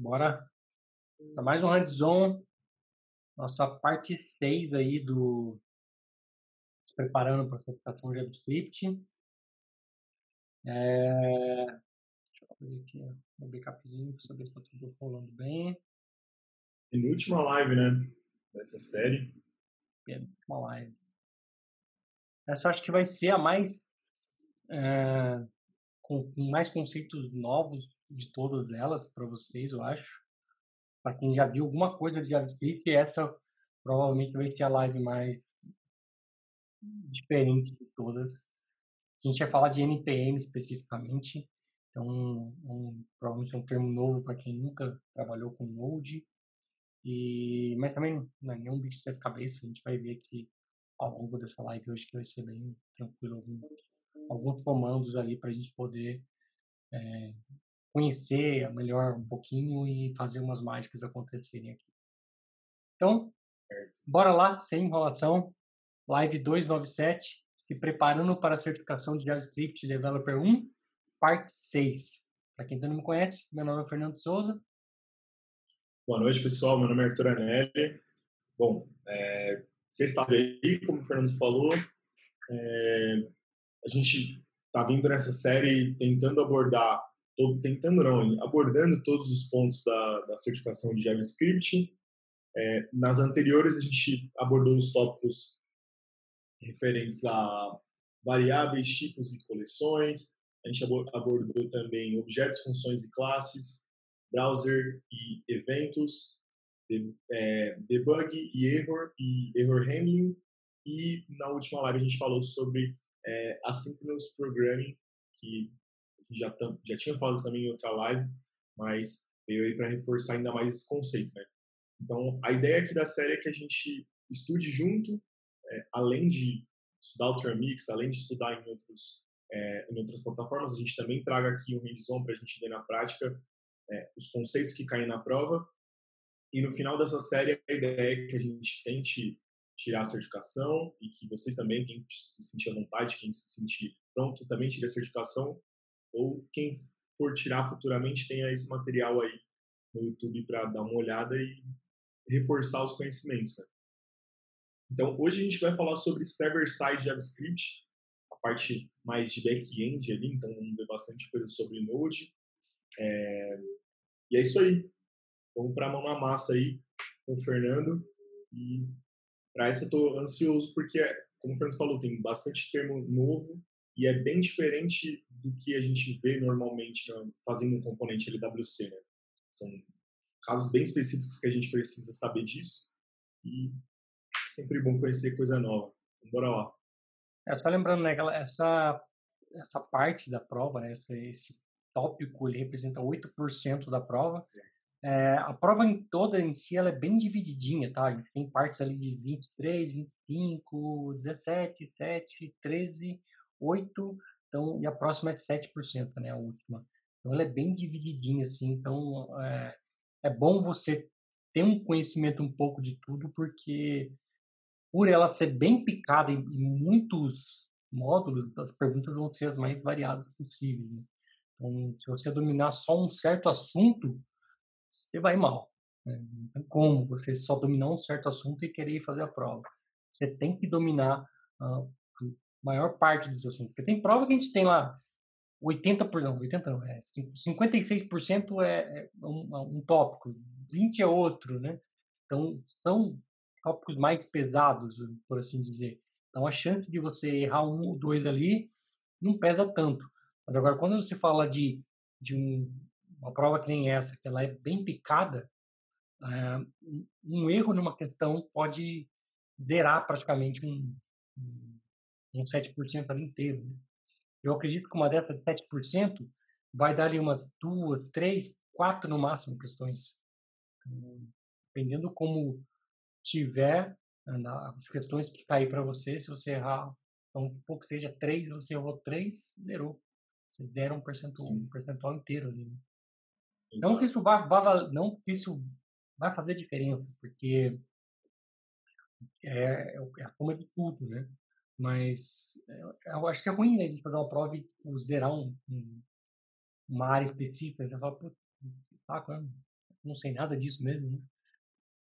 Bora para mais um hands-on, nossa parte 6 aí do se preparando para a certificação JavaScript. É... Deixa eu abrir aqui meu backupzinho para saber se está tudo rolando bem. Penúltima live, né? Dessa série. Penúltima live. Essa acho que vai ser a mais é, com mais conceitos novos de todas elas para vocês, eu acho. Para quem já viu alguma coisa de JavaScript, essa provavelmente vai ser a live mais diferente de todas. A gente vai falar de NPM especificamente, então um, provavelmente é um termo novo para quem nunca trabalhou com Node. E, mas também não é nenhum bicho de sete cabeça, a gente vai ver aqui ao longo dessa live hoje que vai ser bem tranquilo alguns, alguns comandos ali para a gente poder é, conhecer melhor um pouquinho e fazer umas mágicas acontecerem aqui. Então, bora lá, sem enrolação. Live 297, se preparando para a certificação de JavaScript Developer 1, parte 6. Para quem ainda não me conhece, meu nome é Fernando Souza. Boa noite, pessoal. Meu nome é Arthur Anelli. Bom, é, está aí, como o Fernando falou, é, a gente está vindo nessa série tentando abordar todo, tentando não, abordando todos os pontos da, da certificação de JavaScript. É, nas anteriores a gente abordou os tópicos referentes a variáveis, tipos e coleções. A gente abordou também objetos, funções e classes, browser e eventos, é, debug e error e error handling. E na última live a gente falou sobre é, asynchronous programming, que já, já tinha falado também em outra live, mas veio aí para reforçar ainda mais esse conceito, né? Então, a ideia aqui da série é que a gente estude junto, é, além de estudar o Tramix, além de estudar em, outros, é, em outras plataformas, a gente também traga aqui um hands-on para a gente ver na prática é, os conceitos que caem na prova. E no final dessa série, a ideia é que a gente tente tirar a certificação e que vocês também, quem se sentir à vontade, quem se sentir pronto, também tire a certificação ou quem for tirar futuramente tenha esse material aí no YouTube para dar uma olhada e reforçar os conhecimentos. Né? Então, hoje a gente vai falar sobre server-side JavaScript, a parte mais de back-end ali, então vamos ver bastante coisa sobre Node. É... E é isso aí. Vamos para a mão na massa aí com o Fernando. E para essa eu estou ansioso porque, como o Fernando falou, tem bastante termo novo e é bem diferente do que a gente vê normalmente fazendo um componente LWC. Né? São casos bem específicos que a gente precisa saber disso e é sempre bom conhecer coisa nova. Então, bora lá. É, só lembrando, né, essa, essa parte da prova, né, esse, esse tópico, ele representa 8% da prova. É, a prova em toda em si ela é bem divididinha, tá? A gente tem partes ali de 23, 25, 17, 7, 13, 8, então, e a próxima é de 7%, né, a última. Então, ela é bem divididinha, assim, então é, é bom você ter um conhecimento um pouco de tudo, porque por ela ser bem picada em, muitos módulos, as perguntas vão ser as mais variadas possíveis. Né? Então, se você dominar só um certo assunto, você vai mal. Né? Não tem como você só dominar um certo assunto e querer fazer a prova. Você tem que dominar uh, maior parte dos assuntos. Porque tem prova que a gente tem lá 80%, não, 80 não, é 56% é, é um, um tópico, 20 é outro, né? Então, são tópicos mais pesados, por assim dizer. Então, a chance de você errar um ou dois ali não pesa tanto. Mas agora, quando você fala de, de um, uma prova que nem essa, que ela é bem picada, é, um erro numa questão pode zerar praticamente um um 7% ali inteiro. Né? Eu acredito que uma dessas de 7% vai dar ali umas duas, três, quatro no máximo questões. Então, dependendo como tiver as questões que cair para você, se você errar, então, um pouco seja três, você errou três, zerou. Vocês deram um percentual, um percentual inteiro ali. Né? Não que isso vá, vá, não que isso vai fazer diferença, porque é, é a forma de tudo, né? Mas eh, eu acho que é ruim, né, a gente fazer uma prova e tipo, zerar um, um, uma área específica. Já fala, putz, saco, né? não sei nada disso mesmo, né?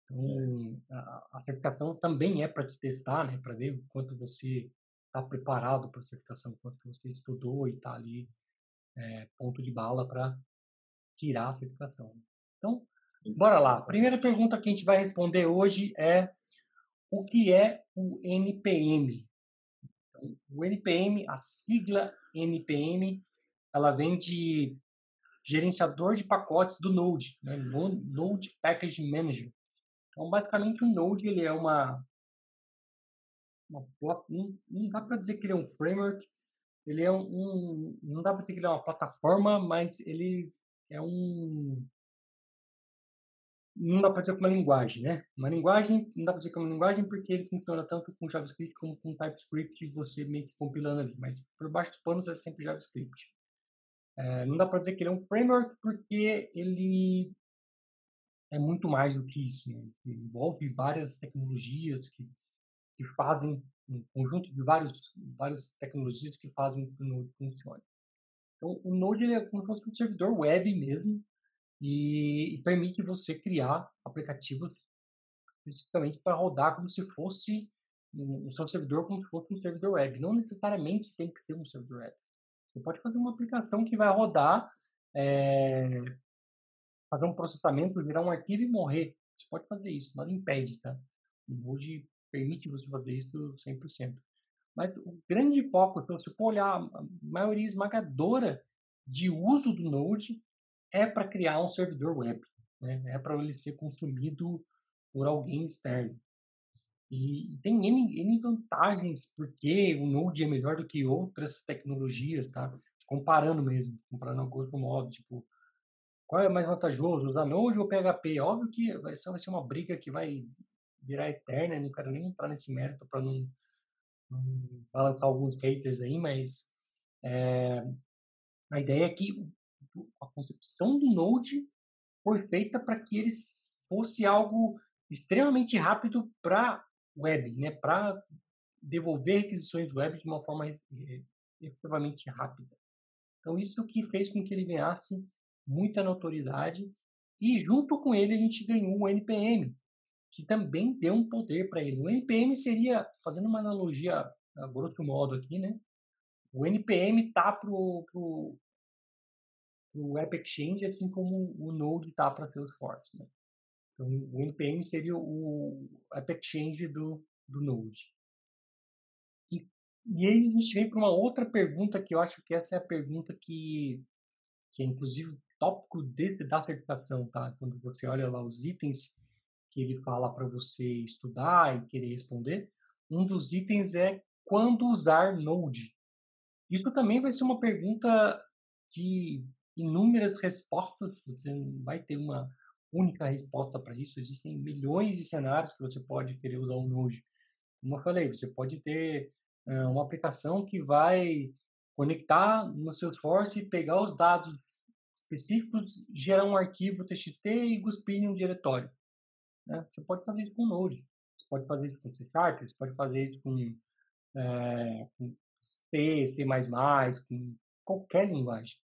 Então, a, a certificação também é para te testar, né? Para ver o quanto você está preparado para a certificação, quanto você estudou e está ali é, ponto de bala para tirar a certificação. Então, bora lá. A primeira pergunta que a gente vai responder hoje é o que é o NPM? O NPM, a sigla NPM, ela vem de gerenciador de pacotes do Node, né? Node Package Manager. Então, basicamente, o Node ele é uma, uma não dá para dizer que ele é um framework, ele é um, um não dá para dizer que ele é uma plataforma, mas ele é um não dá para dizer é uma linguagem, né? Uma linguagem, não dá para dizer que é uma linguagem porque ele funciona tanto com JavaScript como com TypeScript, você meio que compilando ali, mas por baixo do pano é sempre JavaScript. É, não dá para dizer que ele é um framework porque ele é muito mais do que isso. Né? Envolve várias tecnologias que, que fazem um conjunto de vários, várias tecnologias que fazem que o Node funcione. Então, o Node é como se fosse um servidor web mesmo e, e permite você criar aplicativos especificamente para rodar como se fosse o seu servidor como se fosse um servidor web. Não necessariamente tem que ser um servidor web. Você pode fazer uma aplicação que vai rodar, é, fazer um processamento, virar um arquivo e morrer. Você pode fazer isso, nada impede, tá? Hoje permite você fazer isso 100%. Mas o grande foco, se você for olhar a maioria esmagadora de uso do Node é para criar um servidor web, né? é para ele ser consumido por alguém externo. E tem N, N vantagens porque o Node é melhor do que outras tecnologias, tá? Comparando mesmo, comparando a grosso modo, tipo, qual é mais vantajoso, usar Node ou PHP? Óbvio que vai ser, vai ser uma briga que vai virar eterna, não quero nem entrar nesse mérito para não, não balançar alguns haters aí, mas é, a ideia é que a concepção do Node foi feita para que ele fosse algo extremamente rápido para web, né, para devolver requisições web de uma forma efetivamente rápida. Então, isso que fez com que ele ganhasse muita notoriedade e, junto com ele, a gente ganhou o NPM, que também deu um poder para ele. O NPM seria, fazendo uma analogia a grosso modo aqui, né? O NPM tá pro, pro, pro App Exchange, assim como o Node tá para Salesforce, né? Então, o NPM seria o App Exchange do, do Node. E, e aí a gente vem para uma outra pergunta que eu acho que essa é a pergunta que, que é inclusive tópico da certificação, tá? Quando você olha lá os itens que ele fala para você estudar e querer responder, um dos itens é quando usar Node. Isso também vai ser uma pergunta de inúmeras respostas, você não vai ter uma única resposta para isso. Existem milhões de cenários que você pode querer usar o Node. Como eu falei, você pode ter uma aplicação que vai conectar no Salesforce e pegar os dados específicos, gerar um arquivo TXT e cuspir em um diretório. Né? Você pode fazer isso com Node. Você pode fazer isso com C Sharp, você pode fazer isso com, é, com C, C++, com qualquer linguagem.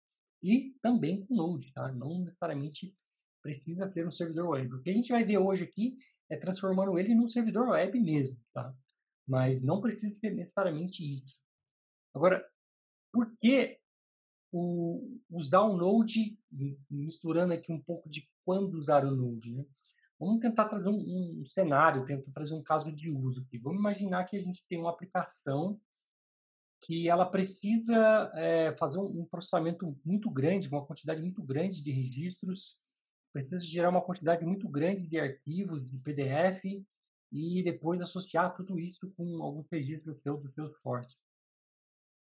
E também com Node, tá? Não necessariamente precisa ser um servidor web. O que a gente vai ver hoje aqui é transformando ele num servidor web mesmo, tá? Mas não precisa ser necessariamente isso. Agora, por que o, usar o Node, misturando aqui um pouco de quando usar o Node, né? Vamos tentar trazer um, um cenário, tentar trazer um caso de uso aqui. Vamos imaginar que a gente tem uma aplicação que ela precisa é, fazer um, processamento muito grande, uma quantidade muito grande de registros precisa gerar uma quantidade muito grande de arquivos, de PDF, e depois associar tudo isso com alguns registros seu do Salesforce.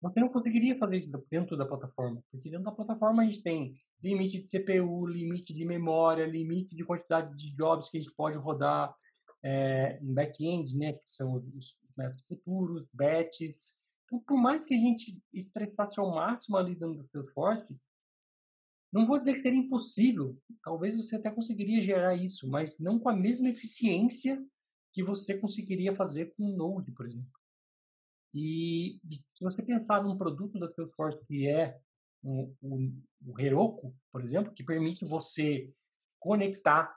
Você não conseguiria fazer isso dentro da plataforma, porque dentro da plataforma a gente tem limite de CPU, limite de memória, limite de quantidade de jobs que a gente pode rodar é, em back-end, né, que são os métodos futuros, batches. Por mais que a gente estressasse ao máximo ali dentro do Salesforce, não vou dizer que seria impossível, talvez você até conseguiria gerar isso, mas não com a mesma eficiência que você conseguiria fazer com o Node, por exemplo. E se você pensar num produto da Salesforce que é o, o, o Heroku, por exemplo, que permite você conectar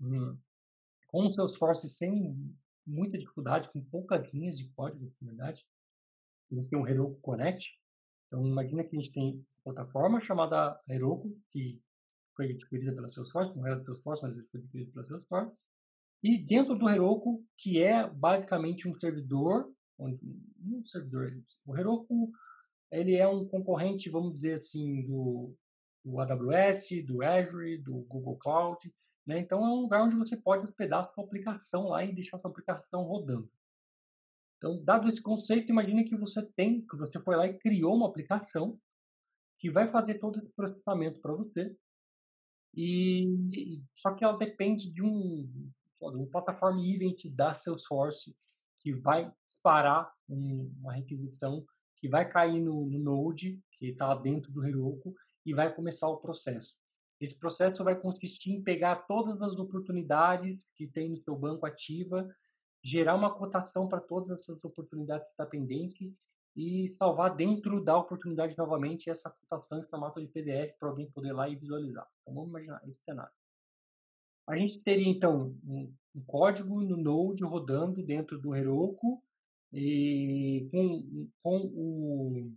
hum, com o Salesforce sem muita dificuldade, com poucas linhas de código, na verdade. A gente tem um Heroku Connect. Então, imagina que a gente tem uma plataforma chamada Heroku, que foi adquirida pela Salesforce, não era da Salesforce, mas foi adquirida pela Salesforce. E dentro do Heroku, que é basicamente um servidor, um servidor, o Heroku ele é um concorrente, vamos dizer assim, do, do AWS, do Azure, do Google Cloud, né? Então é um lugar onde você pode hospedar a sua aplicação lá e deixar a sua aplicação rodando. Então, dado esse conceito, imagine que você tem, que você foi lá e criou uma aplicação que vai fazer todo esse processamento para você. E só que ela depende de um, de um plataforma event da Salesforce que vai disparar um, uma requisição que vai cair no, no Node, que está dentro do Heroku, e vai começar o processo. Esse processo vai consistir em pegar todas as oportunidades que tem no seu banco ativa, gerar uma cotação para todas essas oportunidades que está pendente e salvar dentro da oportunidade novamente essa cotação em formato de PDF para alguém poder ir lá e visualizar. Então vamos imaginar esse cenário. A gente teria então um, um código no Node rodando dentro do Heroku e com, com o,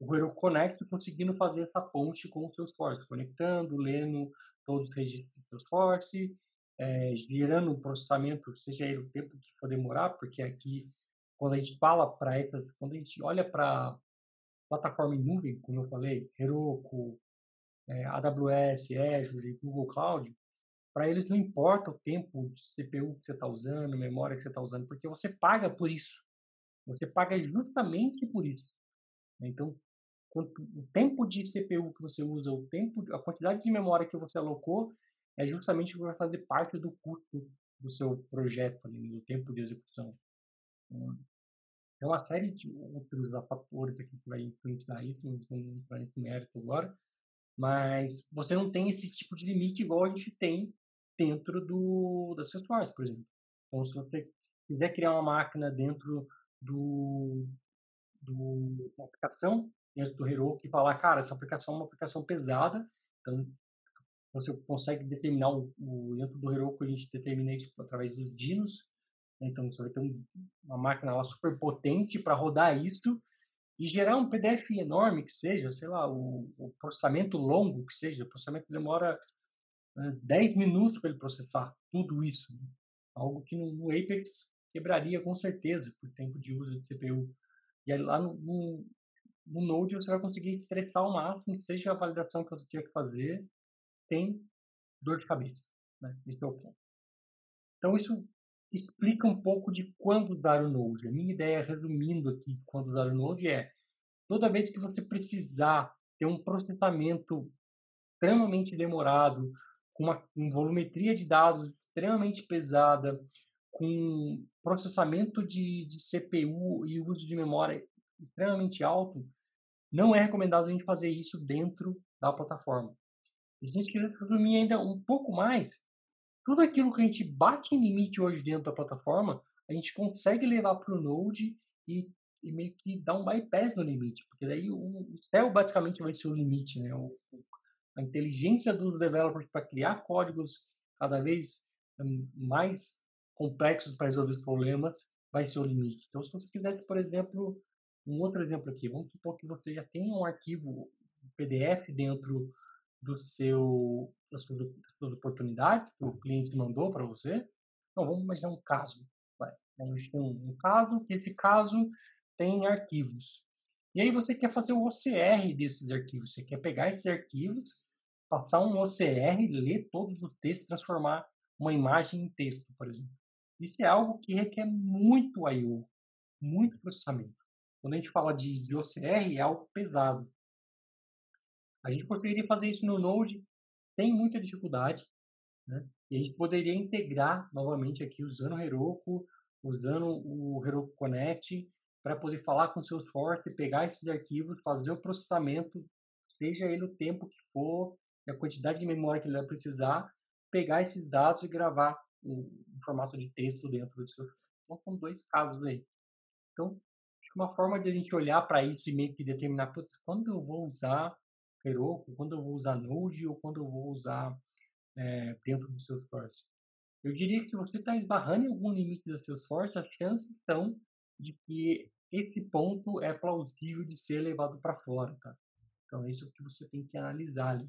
o Heroku Connect conseguindo fazer essa ponte com o Salesforce, conectando, lendo todos os registros do Salesforce, é, gerando um processamento, seja ele o tempo que for demorar, porque aqui, quando a gente fala para essas, quando a gente olha para plataforma em nuvem, como eu falei, Heroku, é, AWS, Azure, Google Cloud, para eles não importa o tempo de CPU que você está usando, memória que você está usando, porque você paga por isso. Você paga justamente por isso. Então, o tempo de CPU que você usa, o tempo, a quantidade de memória que você alocou, é justamente o que vai fazer parte do custo do seu projeto, ali, do tempo de execução. Então, é uma série de outros fatores aqui que vai influenciar isso, não vou entrar nesse mérito agora, mas você não tem esse tipo de limite igual a gente tem dentro do, da Salesforce, por exemplo. Então, se você quiser criar uma máquina dentro do, do aplicação, dentro do Heroku, e falar, cara, essa aplicação é uma aplicação pesada, então você consegue determinar o, o dentro do Heroku, a gente determina isso através dos dinos, né? então você vai ter um, uma máquina lá super potente para rodar isso, e gerar um PDF enorme que seja, sei lá, o, o processamento longo que seja, o processamento demora 10 minutos para ele processar tudo isso. Né? Algo que no, no, Apex quebraria com certeza por tempo de uso de CPU. E aí lá no, no, no Node você vai conseguir estressar ao máximo, seja a validação que você tinha que fazer, tem dor de cabeça. Né? Esse é o ponto. Então isso explica um pouco de quando usar o Node. A minha ideia, resumindo aqui, quando usar o Node é toda vez que você precisar ter um processamento extremamente demorado, com uma, uma volumetria de dados extremamente pesada, com processamento de, de CPU e uso de memória extremamente alto, não é recomendado a gente fazer isso dentro da plataforma. A gente quiser resumir ainda um pouco mais, tudo aquilo que a gente bate em limite hoje dentro da plataforma, a gente consegue levar para o Node e, e, meio que dar um bypass no limite, porque daí o, o céu basicamente vai ser o limite, né? O, a inteligência dos developers para criar códigos cada vez hum, mais complexos para resolver os problemas vai ser o limite. Então, se você quiser, por exemplo, um outro exemplo aqui, vamos supor que você já tem um arquivo PDF dentro do seu das suas, das oportunidades que o cliente mandou para você. Então, vamos imaginar um caso. Vai. A gente tem um, caso, que esse caso tem arquivos. E aí você quer fazer o OCR desses arquivos. Você quer pegar esses arquivos passar um OCR, ler todos os textos, transformar uma imagem em texto, por exemplo. Isso é algo que requer muito I/O, muito processamento. Quando a gente fala de OCR, é algo pesado. A gente conseguiria fazer isso no Node, tem muita dificuldade, né? E a gente poderia integrar novamente aqui usando o Heroku, usando o Heroku Connect, para poder falar com o Salesforce, pegar esses arquivos, fazer o processamento, seja ele o tempo que for, a quantidade de memória que ele vai precisar, pegar esses dados e gravar em, formato de texto dentro do seu. Então, são dois casos aí. Então, uma forma de a gente olhar para isso e meio que determinar quando eu vou usar Heroku, quando eu vou usar Node ou quando eu vou usar é, dentro do Salesforce. Eu diria que se você está esbarrando em algum limite do Salesforce, as chances são de que esse ponto é plausível de ser levado para fora, tá? Então, é o que você tem que analisar ali.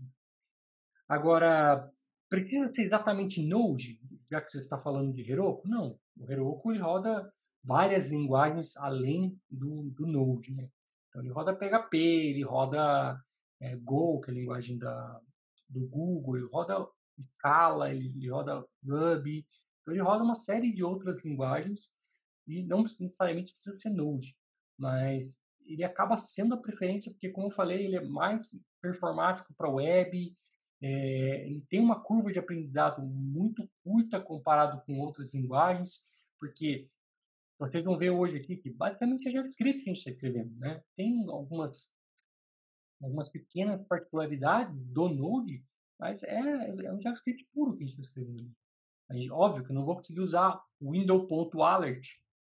Agora, precisa ser exatamente Node, já que você está falando de Heroku? Não. O Heroku ele roda várias linguagens além do, do Node, né? Então, ele roda PHP, ele roda é, Go, que é a linguagem da, do Google, ele roda Scala, ele, ele roda Ruby, então ele roda uma série de outras linguagens e não necessariamente precisa ser Node, mas ele acaba sendo a preferência porque, como eu falei, ele é mais performático para web, é, ele tem uma curva de aprendizado muito curta comparado com outras linguagens, porque vocês vão ver hoje aqui que basicamente é JavaScript que a gente está escrevendo, né? Tem algumas algumas pequenas particularidades do Node, mas é, é um JavaScript puro que a gente está escrevendo. Aí, óbvio que eu não vou conseguir usar o window.alert,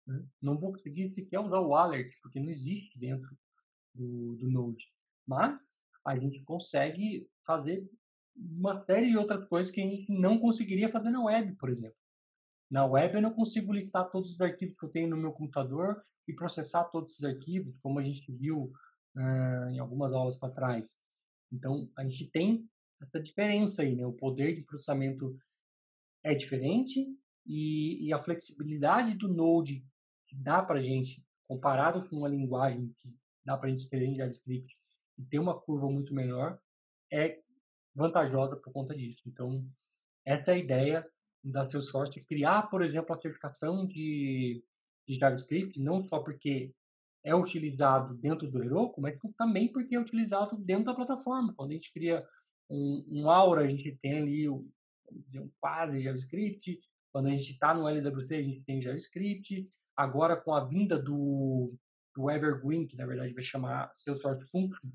né? não vou conseguir sequer usar o alert, porque não existe dentro do, do Node. Mas a gente consegue fazer uma série de outras coisas que a gente não conseguiria fazer na web, por exemplo. Na web eu não consigo listar todos os arquivos que eu tenho no meu computador e processar todos esses arquivos, como a gente viu em algumas aulas para trás. Então, a gente tem essa diferença aí, né? O poder de processamento é diferente e, e a flexibilidade do Node que dá para a gente, comparado com uma linguagem que dá para gente escrever em JavaScript e ter uma curva muito menor, é vantajosa por conta disso. Então, essa é a ideia da Salesforce, criar, por exemplo, a certificação de, de JavaScript, não só porque é utilizado dentro do Heroku, mas também porque é utilizado dentro da plataforma. Quando a gente cria um, um Aura, a gente tem ali um, um quadro de JavaScript. Quando a gente está no LWC, a gente tem JavaScript. Agora, com a vinda do, do Evergreen, que na verdade vai chamar Salesforce Function,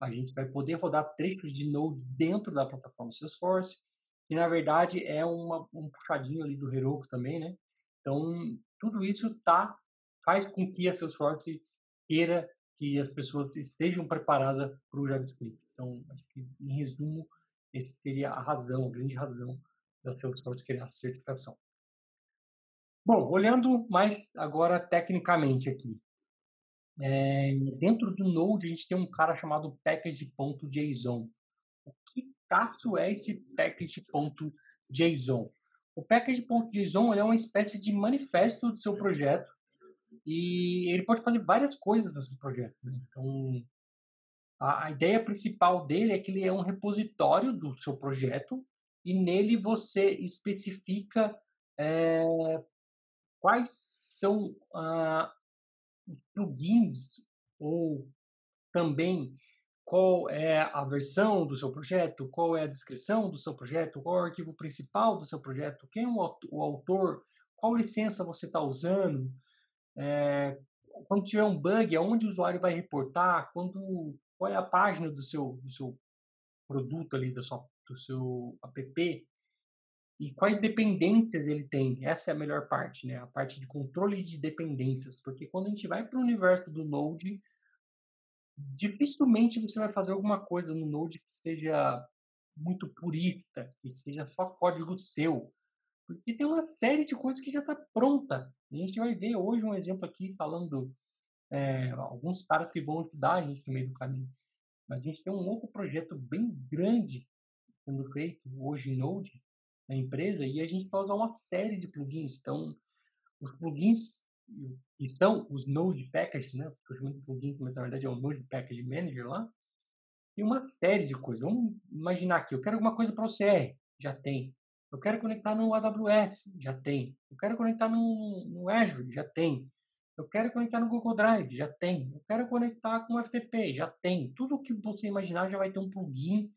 a gente vai poder rodar trechos de Node dentro da plataforma Salesforce, que na verdade é uma, um puxadinho ali do Heroku também, né? Então, tudo isso tá, faz com que a Salesforce queira que as pessoas estejam preparadas para o JavaScript. Então, acho que, em resumo, esse seria a razão, a grande razão da Salesforce criar a certificação. Bom, olhando mais agora tecnicamente aqui. É, dentro do Node, a gente tem um cara chamado package.json. O que caso é esse package.json? O package.json é uma espécie de manifesto do seu projeto e ele pode fazer várias coisas no seu projeto. Né? Então, a, a, ideia principal dele é que ele é um repositório do seu projeto e nele você especifica é, quais são ah, os plugins ou também qual é a versão do seu projeto, qual é a descrição do seu projeto, qual é o arquivo principal do seu projeto, quem é o autor, qual licença você está usando, é, quando tiver um bug, aonde o usuário vai reportar, quando, qual é a página do seu, do seu produto ali, do seu, do seu app, e quais dependências ele tem. Essa é a melhor parte, né? A parte de controle de dependências, porque quando a gente vai para o universo do Node, dificilmente você vai fazer alguma coisa no Node que seja muito purista, que seja só código seu. Porque tem uma série de coisas que já está pronta. A gente vai ver hoje um exemplo aqui falando é, alguns caras que vão ajudar a gente no meio do caminho. Mas a gente tem um outro projeto bem grande sendo feito hoje em Node na empresa e a gente vai usar uma série de plugins. Então, os plugins que são os Node Packages, né? Estou chamando de plugin, mas na verdade é o Node Package Manager lá. Tem uma série de coisas. Vamos imaginar aqui, eu quero alguma coisa para o CR, já tem. Eu quero conectar no AWS, já tem. Eu quero conectar no, no Azure, já tem. Eu quero conectar no Google Drive, já tem. Eu quero conectar com o FTP, já tem. Tudo que você imaginar já vai ter um plugin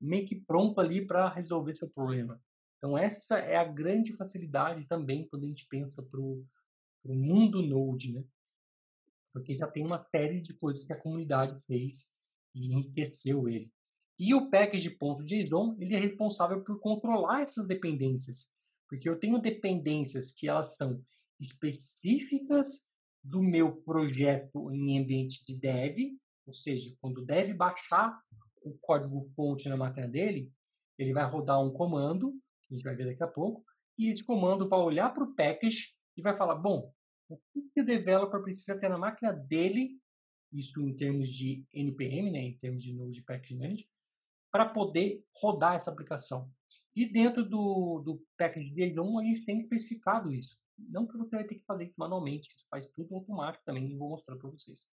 meio que pronto ali para resolver seu problema. Então essa é a grande facilidade também quando a gente pensa para o mundo Node, né? Porque já tem uma série de coisas que a comunidade fez e enriqueceu ele. E o package.json ele é responsável por controlar essas dependências, porque eu tenho dependências que elas são específicas do meu projeto em ambiente de dev, ou seja, quando o dev baixar o código fonte na máquina dele, ele vai rodar um comando, que a gente vai ver daqui a pouco, e esse comando vai olhar para o package e vai falar, bom, o que o developer precisa ter na máquina dele, isso em termos de NPM, né, em termos de Node Package Manager, para poder rodar essa aplicação. E dentro do, do package JSON, a gente tem especificado isso. Não que você vai ter que fazer isso manualmente, faz tudo automático também, vou mostrar para vocês.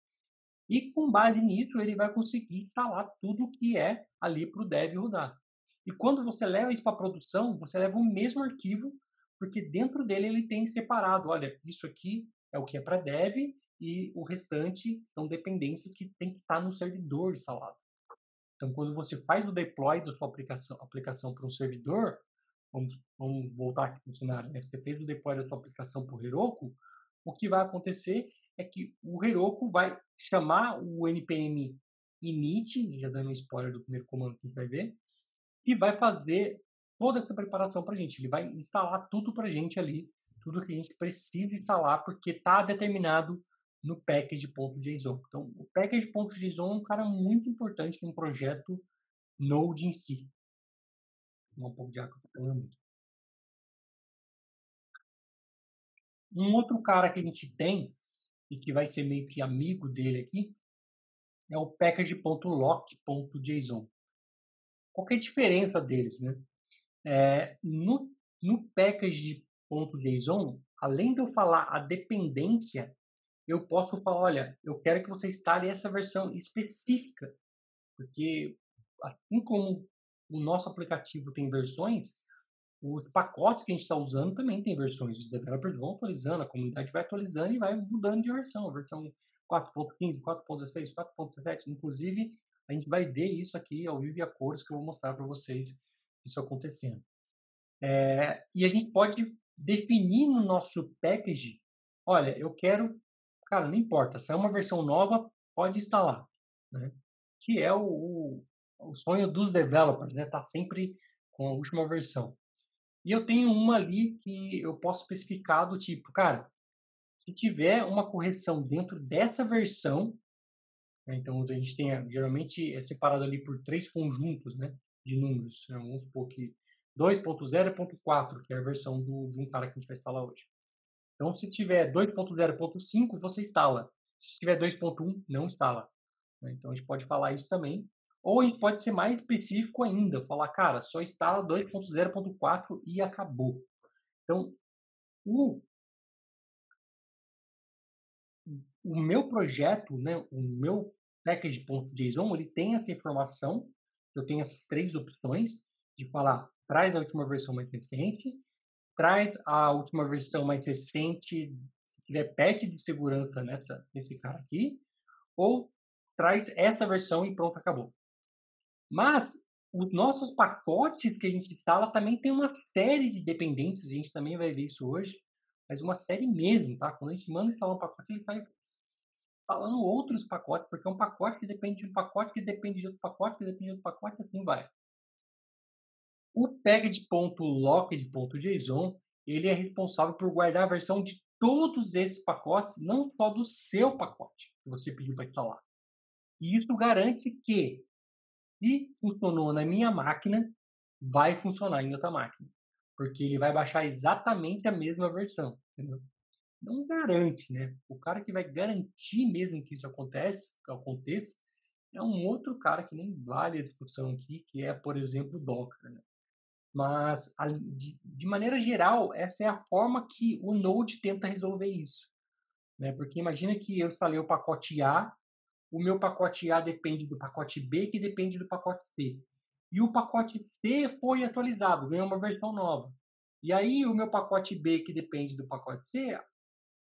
E com base nisso, ele vai conseguir instalar tudo que é ali para o dev rodar. E quando você leva isso para produção, você leva o mesmo arquivo, porque dentro dele ele tem separado, olha, isso aqui é o que é para dev e o restante são dependências que tem que estar tá no servidor instalado. Então, quando você faz o deploy da sua aplicação, aplicação para um servidor, vamos, vamos voltar aqui no cenário, né? você fez o deploy da sua aplicação para o Heroku, o que vai acontecer é que o Heroku vai chamar o npm init, já dando um spoiler do primeiro comando que a gente vai ver, e vai fazer toda essa preparação para a gente. Ele vai instalar tudo para a gente ali, tudo que a gente precisa instalar, porque está determinado no package.json. Então, o package.json é um cara muito importante no projeto Node em si. Um pouco de água Um outro cara que a gente tem e que vai ser meio que amigo dele aqui, é o package.lock.json. Qual é a diferença deles, né? É, no, no package.json, além de eu falar a dependência, eu posso falar, olha, eu quero que você instale essa versão específica, porque assim como o nosso aplicativo tem versões, os pacotes que a gente está usando também tem versões. Os developers vão atualizando, a comunidade vai atualizando e vai mudando de versão. Versão 4.15, 4.16, 4.17. Inclusive, a gente vai ver isso aqui ao vivo e a cores que eu vou mostrar para vocês isso acontecendo. É, e a gente pode definir no nosso package, olha, eu quero, cara, não importa, se é uma versão nova, pode instalar, né? Que é o, o, o sonho dos developers, né? Tá sempre com a última versão. E eu tenho uma ali que eu posso especificar do tipo, cara, se tiver uma correção dentro dessa versão, né, então a gente tem, geralmente é separado ali por três conjuntos né, de números. Né, vamos supor que 2.0.4, que é a versão do, de um cara que a gente vai instalar hoje. Então, se tiver 2.0.5, você instala. Se tiver 2.1, não instala. Né. Então, a gente pode falar isso também. Ou a gente pode ser mais específico ainda, falar, cara, só instala 2.0.4 e acabou. Então, o, o meu projeto, né, o meu package.json, ele tem essa informação, eu tenho essas três opções de falar, traz a última versão mais recente, traz a última versão mais recente, se tiver patch de segurança nessa, nesse cara aqui, ou traz essa versão e pronto, acabou. Mas os nossos pacotes que a gente instala também tem uma série de dependências, a gente também vai ver isso hoje, mas uma série mesmo, tá? Quando a gente manda instalar um pacote, ele sai instalando outros pacotes, porque é um pacote que depende de um pacote, que depende de outro pacote, que depende de outro pacote, assim vai. O package.locked.json, ele é responsável por guardar a versão de todos esses pacotes, não só do seu pacote que você pediu para instalar. E isso garante que se funcionou na minha máquina, vai funcionar em outra máquina. Porque ele vai baixar exatamente a mesma versão. Entendeu? Não garante, né? O cara que vai garantir mesmo que isso acontece, que aconteça, é um outro cara que nem vale a discussão aqui, que é, por exemplo, o Docker. Né? Mas, de, maneira geral, essa é a forma que o Node tenta resolver isso. Né? Porque imagina que eu instalei o pacote A o meu pacote A depende do pacote B, que depende do pacote C. E o pacote C foi atualizado, ganhou uma versão nova. E aí o meu pacote B, que depende do pacote C,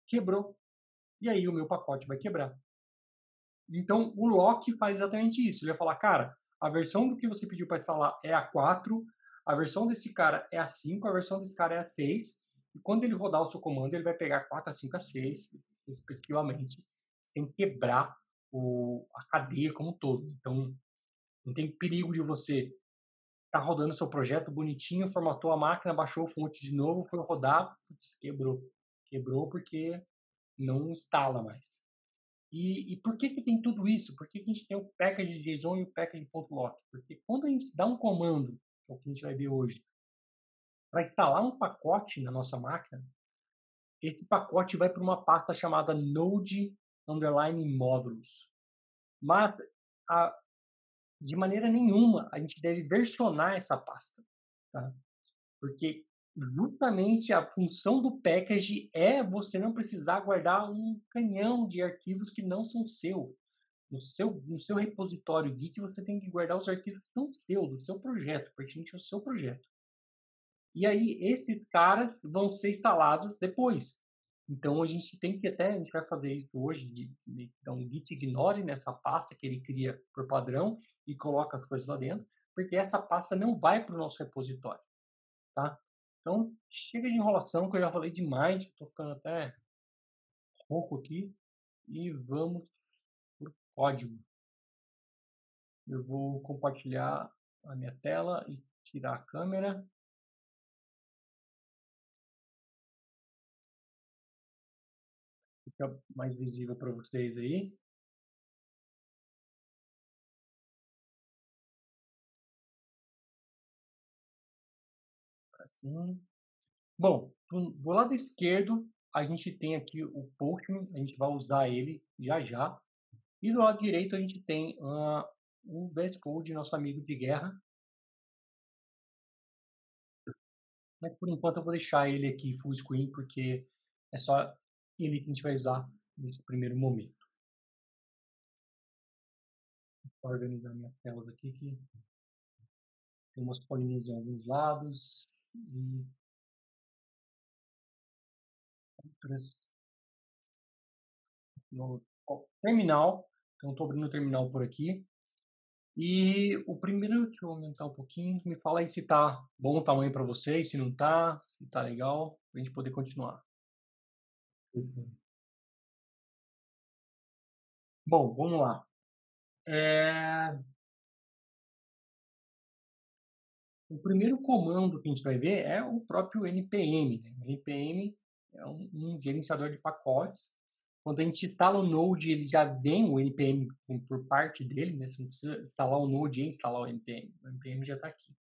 quebrou. E aí o meu pacote vai quebrar. Então o lock faz exatamente isso. Ele vai falar, cara, a versão do que você pediu para instalar é a 4, a versão desse cara é a 5, a versão desse cara é a 6. E quando ele rodar o seu comando, ele vai pegar a 4, a 5, a 6, respectivamente, sem quebrar o, a cadeia como um todo. Então, não tem perigo de você estar tá rodando seu projeto bonitinho, formatou a máquina, baixou a fonte de novo, foi rodar, quebrou. Quebrou porque não instala mais. E, e, por que, que tem tudo isso? Por que, que a gente tem o package JSON e o package.lock? Porque quando a gente dá um comando, o que a gente vai ver hoje. Para instalar um pacote na nossa máquina, esse pacote vai para uma pasta chamada Node Underline Modules. Mas, a, de maneira nenhuma, a gente deve versionar essa pasta. Tá? Porque justamente a função do package é você não precisar guardar um canhão de arquivos que não são seu. No seu, no seu repositório Git, você tem que guardar os arquivos são seu, do seu projeto, pertinente ao seu projeto. E aí, esses caras vão ser instalados depois. Então, a gente tem que até, a gente vai fazer isso hoje, de, de dar um git ignore nessa pasta que ele cria por padrão e coloca as coisas lá dentro, porque essa pasta não vai para o nosso repositório, tá? Então, chega de enrolação, que eu já falei demais, estou ficando até rouco aqui, e vamos código. Eu vou compartilhar a minha tela e tirar a câmera. Fica mais visível para vocês aí. Assim. Bom, do lado esquerdo, a gente tem aqui o Postman, a gente vai usar ele já já. E do lado direito, a gente tem uh, o VS Code, nosso amigo de guerra. Mas por enquanto eu vou deixar ele aqui full screen, porque é só ele que a gente vai usar nesse primeiro momento. Vou organizar minhas telas aqui, que tem umas polininhas em alguns lados e outras. Ao terminal. Então, estou abrindo o terminal por aqui. E o primeiro, deixa eu aumentar um pouquinho, me fala aí se tá bom o tamanho para vocês, se não tá, se tá legal, para a gente poder continuar. Uhum. Bom, vamos lá. É... O primeiro comando que a gente vai ver é o próprio npm. Né? O npm é um, um, gerenciador de pacotes. Quando a gente instala o Node, ele já vem o npm por parte dele, né? Você não precisa instalar o Node e instalar o npm. O npm já está aqui.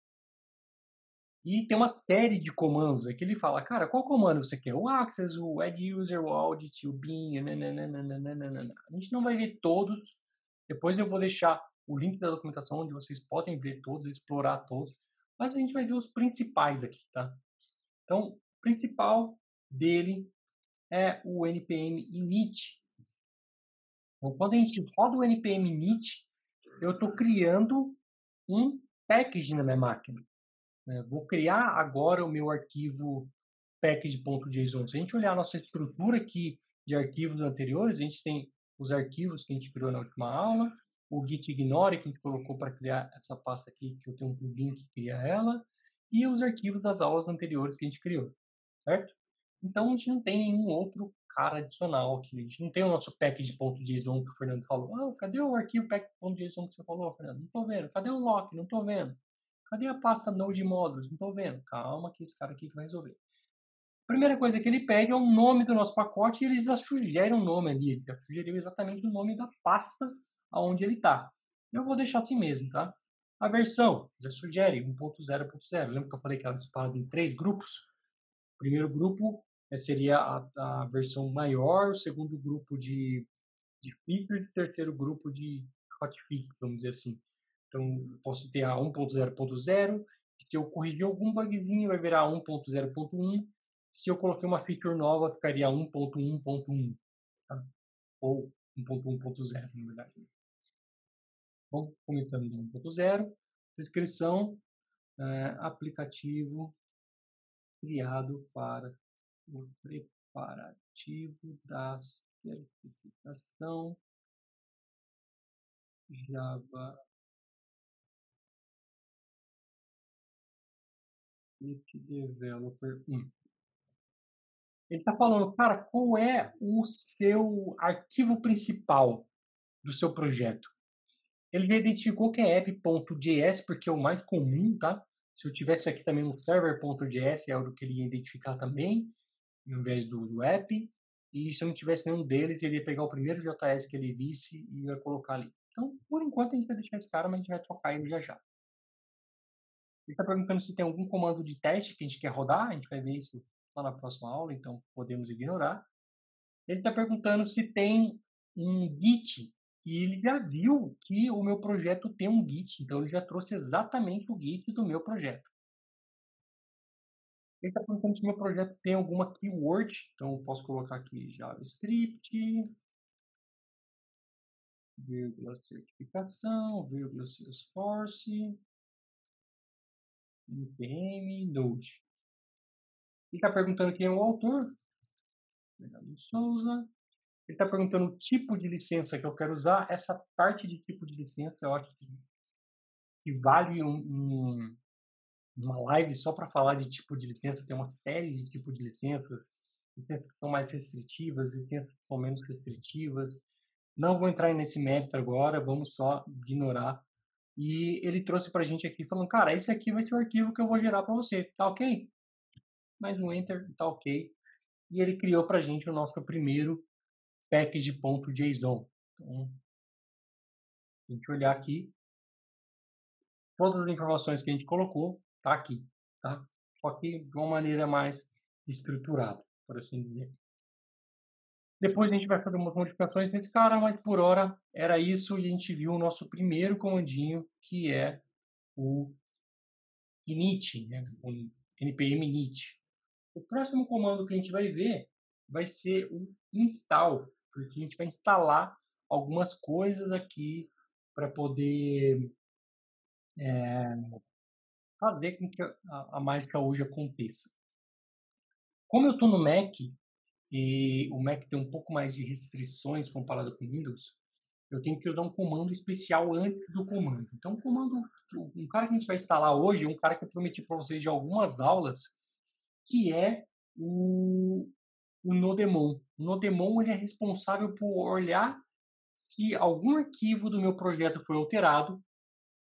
E tem uma série de comandos aqui. Ele fala, cara, qual comando você quer? O access, o add user, o audit, o bin, nananana. A gente não vai ver todos. Depois eu vou deixar o link da documentação onde vocês podem ver todos, explorar todos. Mas a gente vai ver os principais aqui, tá? Então, o principal dele é o npm init. Então, quando a gente roda o npm init, eu estou criando um package na minha máquina. Né? Vou criar agora o meu arquivo package.json. Se a gente olhar a nossa estrutura aqui de arquivos anteriores, a gente tem os arquivos que a gente criou na última aula, o git ignore que a gente colocou para criar essa pasta aqui, que eu tenho um plugin que cria ela, e os arquivos das aulas anteriores que a gente criou, certo? Então a gente não tem nenhum outro cara adicional aqui. A gente não tem o nosso package.json que o Fernando falou. Ah, cadê o arquivo package.json que você falou, Fernando? Não estou vendo. Cadê o lock? Não estou vendo. Cadê a pasta Node Modules? Não estou vendo. Calma que esse cara aqui que vai resolver. A primeira coisa que ele pede é o nome do nosso pacote e eles já sugerem um nome ali. Ele já sugeriu exatamente o nome da pasta aonde ele está. Eu vou deixar assim mesmo, tá? A versão já sugere 1.0.0. Lembra que eu falei que ela é separada em três grupos? O primeiro grupo seria a, a versão maior, o segundo grupo de, de features, o terceiro grupo de hotfix, vamos dizer assim. Então, posso ter a 1.0.0, se eu corrigir algum bugzinho, vai virar 1.0.1. Se eu coloquei uma feature nova, ficaria 1.1.1. Tá? Ou 1.1.0, na verdade. Bom, começando do 1.0. Descrição, é, aplicativo criado para o preparativo da certificação Java Script Developer 1. Ele está falando, cara, qual é o seu arquivo principal do seu projeto? Ele identificou que é app.js, porque é o mais comum, tá? Se eu tivesse aqui também um server.js, é o que ele ia identificar também, ao invés do, do app. E se eu não tivesse nenhum deles, ele ia pegar o primeiro JS que ele visse e ia colocar ali. Então, por enquanto, a gente vai deixar esse cara, mas a gente vai trocar ele já já. Ele está perguntando se tem algum comando de teste que a gente quer rodar. A gente vai ver isso lá na próxima aula, então podemos ignorar. Ele está perguntando se tem um Git e ele já viu que o meu projeto tem um Git, então ele já trouxe exatamente o Git do meu projeto. Ele está perguntando se meu projeto tem alguma keyword, então posso colocar aqui JavaScript, vírgula certificação, vírgula Salesforce, npm, node. Ele está perguntando quem é o autor, Fernando Souza. Ele está perguntando o tipo de licença que eu quero usar. Essa parte de tipo de licença eu acho que, que vale um, um, uma live só para falar de tipo de licença. Tem uma série de tipo de licenças. Licenças que são mais restritivas, licenças que são menos restritivas. Não vou entrar nesse mérito agora, vamos só ignorar. E ele trouxe para a gente aqui falando, cara, esse aqui vai ser o arquivo que eu vou gerar para você, tá ok? Mais um enter, tá ok. E ele criou para a gente o nosso primeiro package.json. Então, a gente olhar aqui, todas as informações que a gente colocou, tá aqui, tá? Só que de uma maneira mais estruturada, por assim dizer. Depois a gente vai fazer umas modificações nesse cara, mas por hora era isso e a gente viu o nosso primeiro comandinho, que é o init, né? o npm init. O próximo comando que a gente vai ver vai ser o install, porque a gente vai instalar algumas coisas aqui para poder é, fazer com que a, a mágica hoje aconteça. Como eu estou no Mac, e o Mac tem um pouco mais de restrições comparado com o Windows, eu tenho que usar um comando especial antes do comando. Então, um comando, um cara que a gente vai instalar hoje é um cara que eu prometi para vocês de algumas aulas, que é o, o Nodemon. O Nodemon ele é responsável por olhar se algum arquivo do meu projeto foi alterado.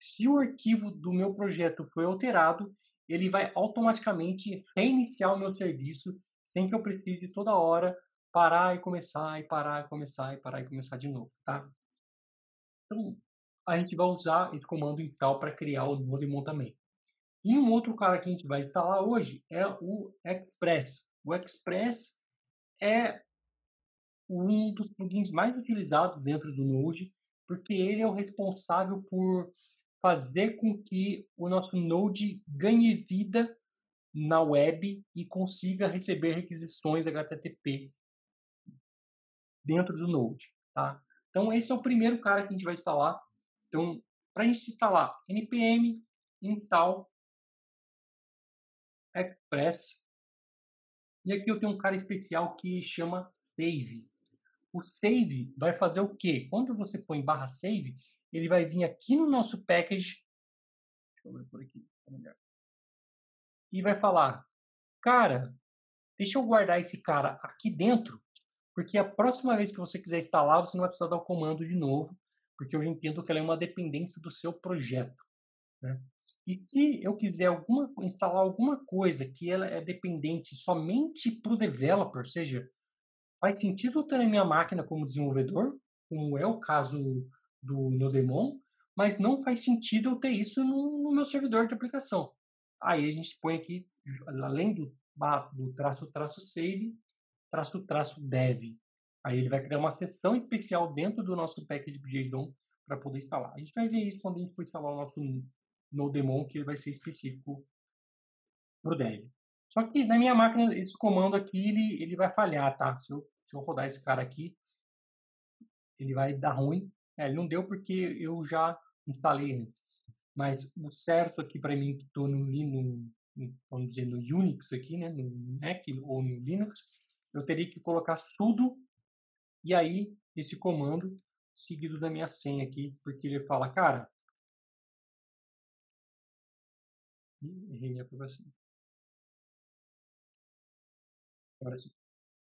Se o arquivo do meu projeto foi alterado, ele vai automaticamente reiniciar o meu serviço sem que eu precise toda hora parar e começar, e parar e começar, e parar e começar de novo, tá? Então, a gente vai usar esse comando install para criar o Nodemon também. E um outro cara que a gente vai instalar hoje é o Express. O Express é um dos plugins mais utilizados dentro do Node, porque ele é o responsável por fazer com que o nosso Node ganhe vida na web e consiga receber requisições HTTP dentro do Node. Tá? Então, esse é o primeiro cara que a gente vai instalar. Então, para a gente instalar npm install express e aqui eu tenho um cara especial que chama save. O save vai fazer o quê? Quando você põe barra save, ele vai vir aqui no nosso package. Deixa eu ver por aqui. E vai falar, cara, deixa eu guardar esse cara aqui dentro, porque a próxima vez que você quiser instalar, você não vai precisar dar o comando de novo, porque eu entendo que ela é uma dependência do seu projeto. Né? E se eu quiser alguma, instalar alguma coisa que ela é dependente somente para o developer, ou seja, faz sentido ter na minha máquina como desenvolvedor, como é o caso do Nodemon, mas não faz sentido eu ter isso no, no meu servidor de aplicação. Aí a gente põe aqui, além do, do traço traço save, traço traço dev. Aí ele vai criar uma seção especial dentro do nosso package JSON para poder instalar. A gente vai ver isso quando a gente for instalar o nosso no Demon, que vai ser específico para o dev. Só que na minha máquina, esse comando aqui, ele, ele vai falhar, tá? Se eu, se eu rodar esse cara aqui, ele vai dar ruim. É, ele não deu porque eu já instalei antes. Mas o certo aqui para mim, que estou no, no, vamos dizer, no Unix aqui, né? No Mac ou no Linux, eu teria que colocar sudo e aí esse comando seguido da minha senha aqui, porque ele fala, cara, Errei minha aprovação. Agora sim.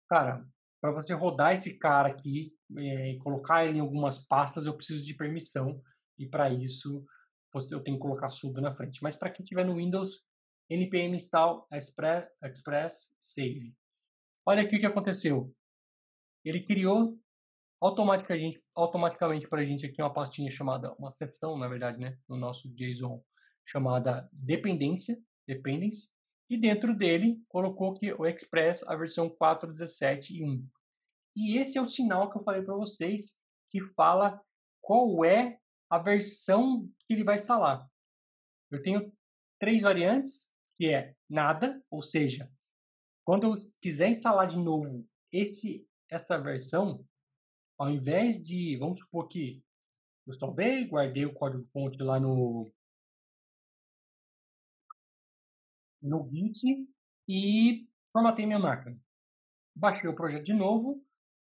Cara, para você rodar esse cara aqui é, e colocar ele em algumas pastas, eu preciso de permissão. E para isso, eu tenho que colocar sudo na frente. Mas para quem tiver no Windows, npm install express, express save. Olha aqui o que aconteceu. Ele criou automaticamente, automaticamente para a gente aqui uma pastinha chamada, uma seção, na verdade, né, no nosso JSON, chamada dependência, dependence, e dentro dele colocou que o Express a versão 4.17 e 1. Esse é o sinal que eu falei para vocês que fala qual é a versão que ele vai instalar. Eu tenho três variantes, que é nada, ou seja, quando eu quiser instalar de novo esse essa versão, ao invés de, vamos supor que eu salvei, guardei o código-fonte lá no no Git e formatei minha máquina. Baixei o projeto de novo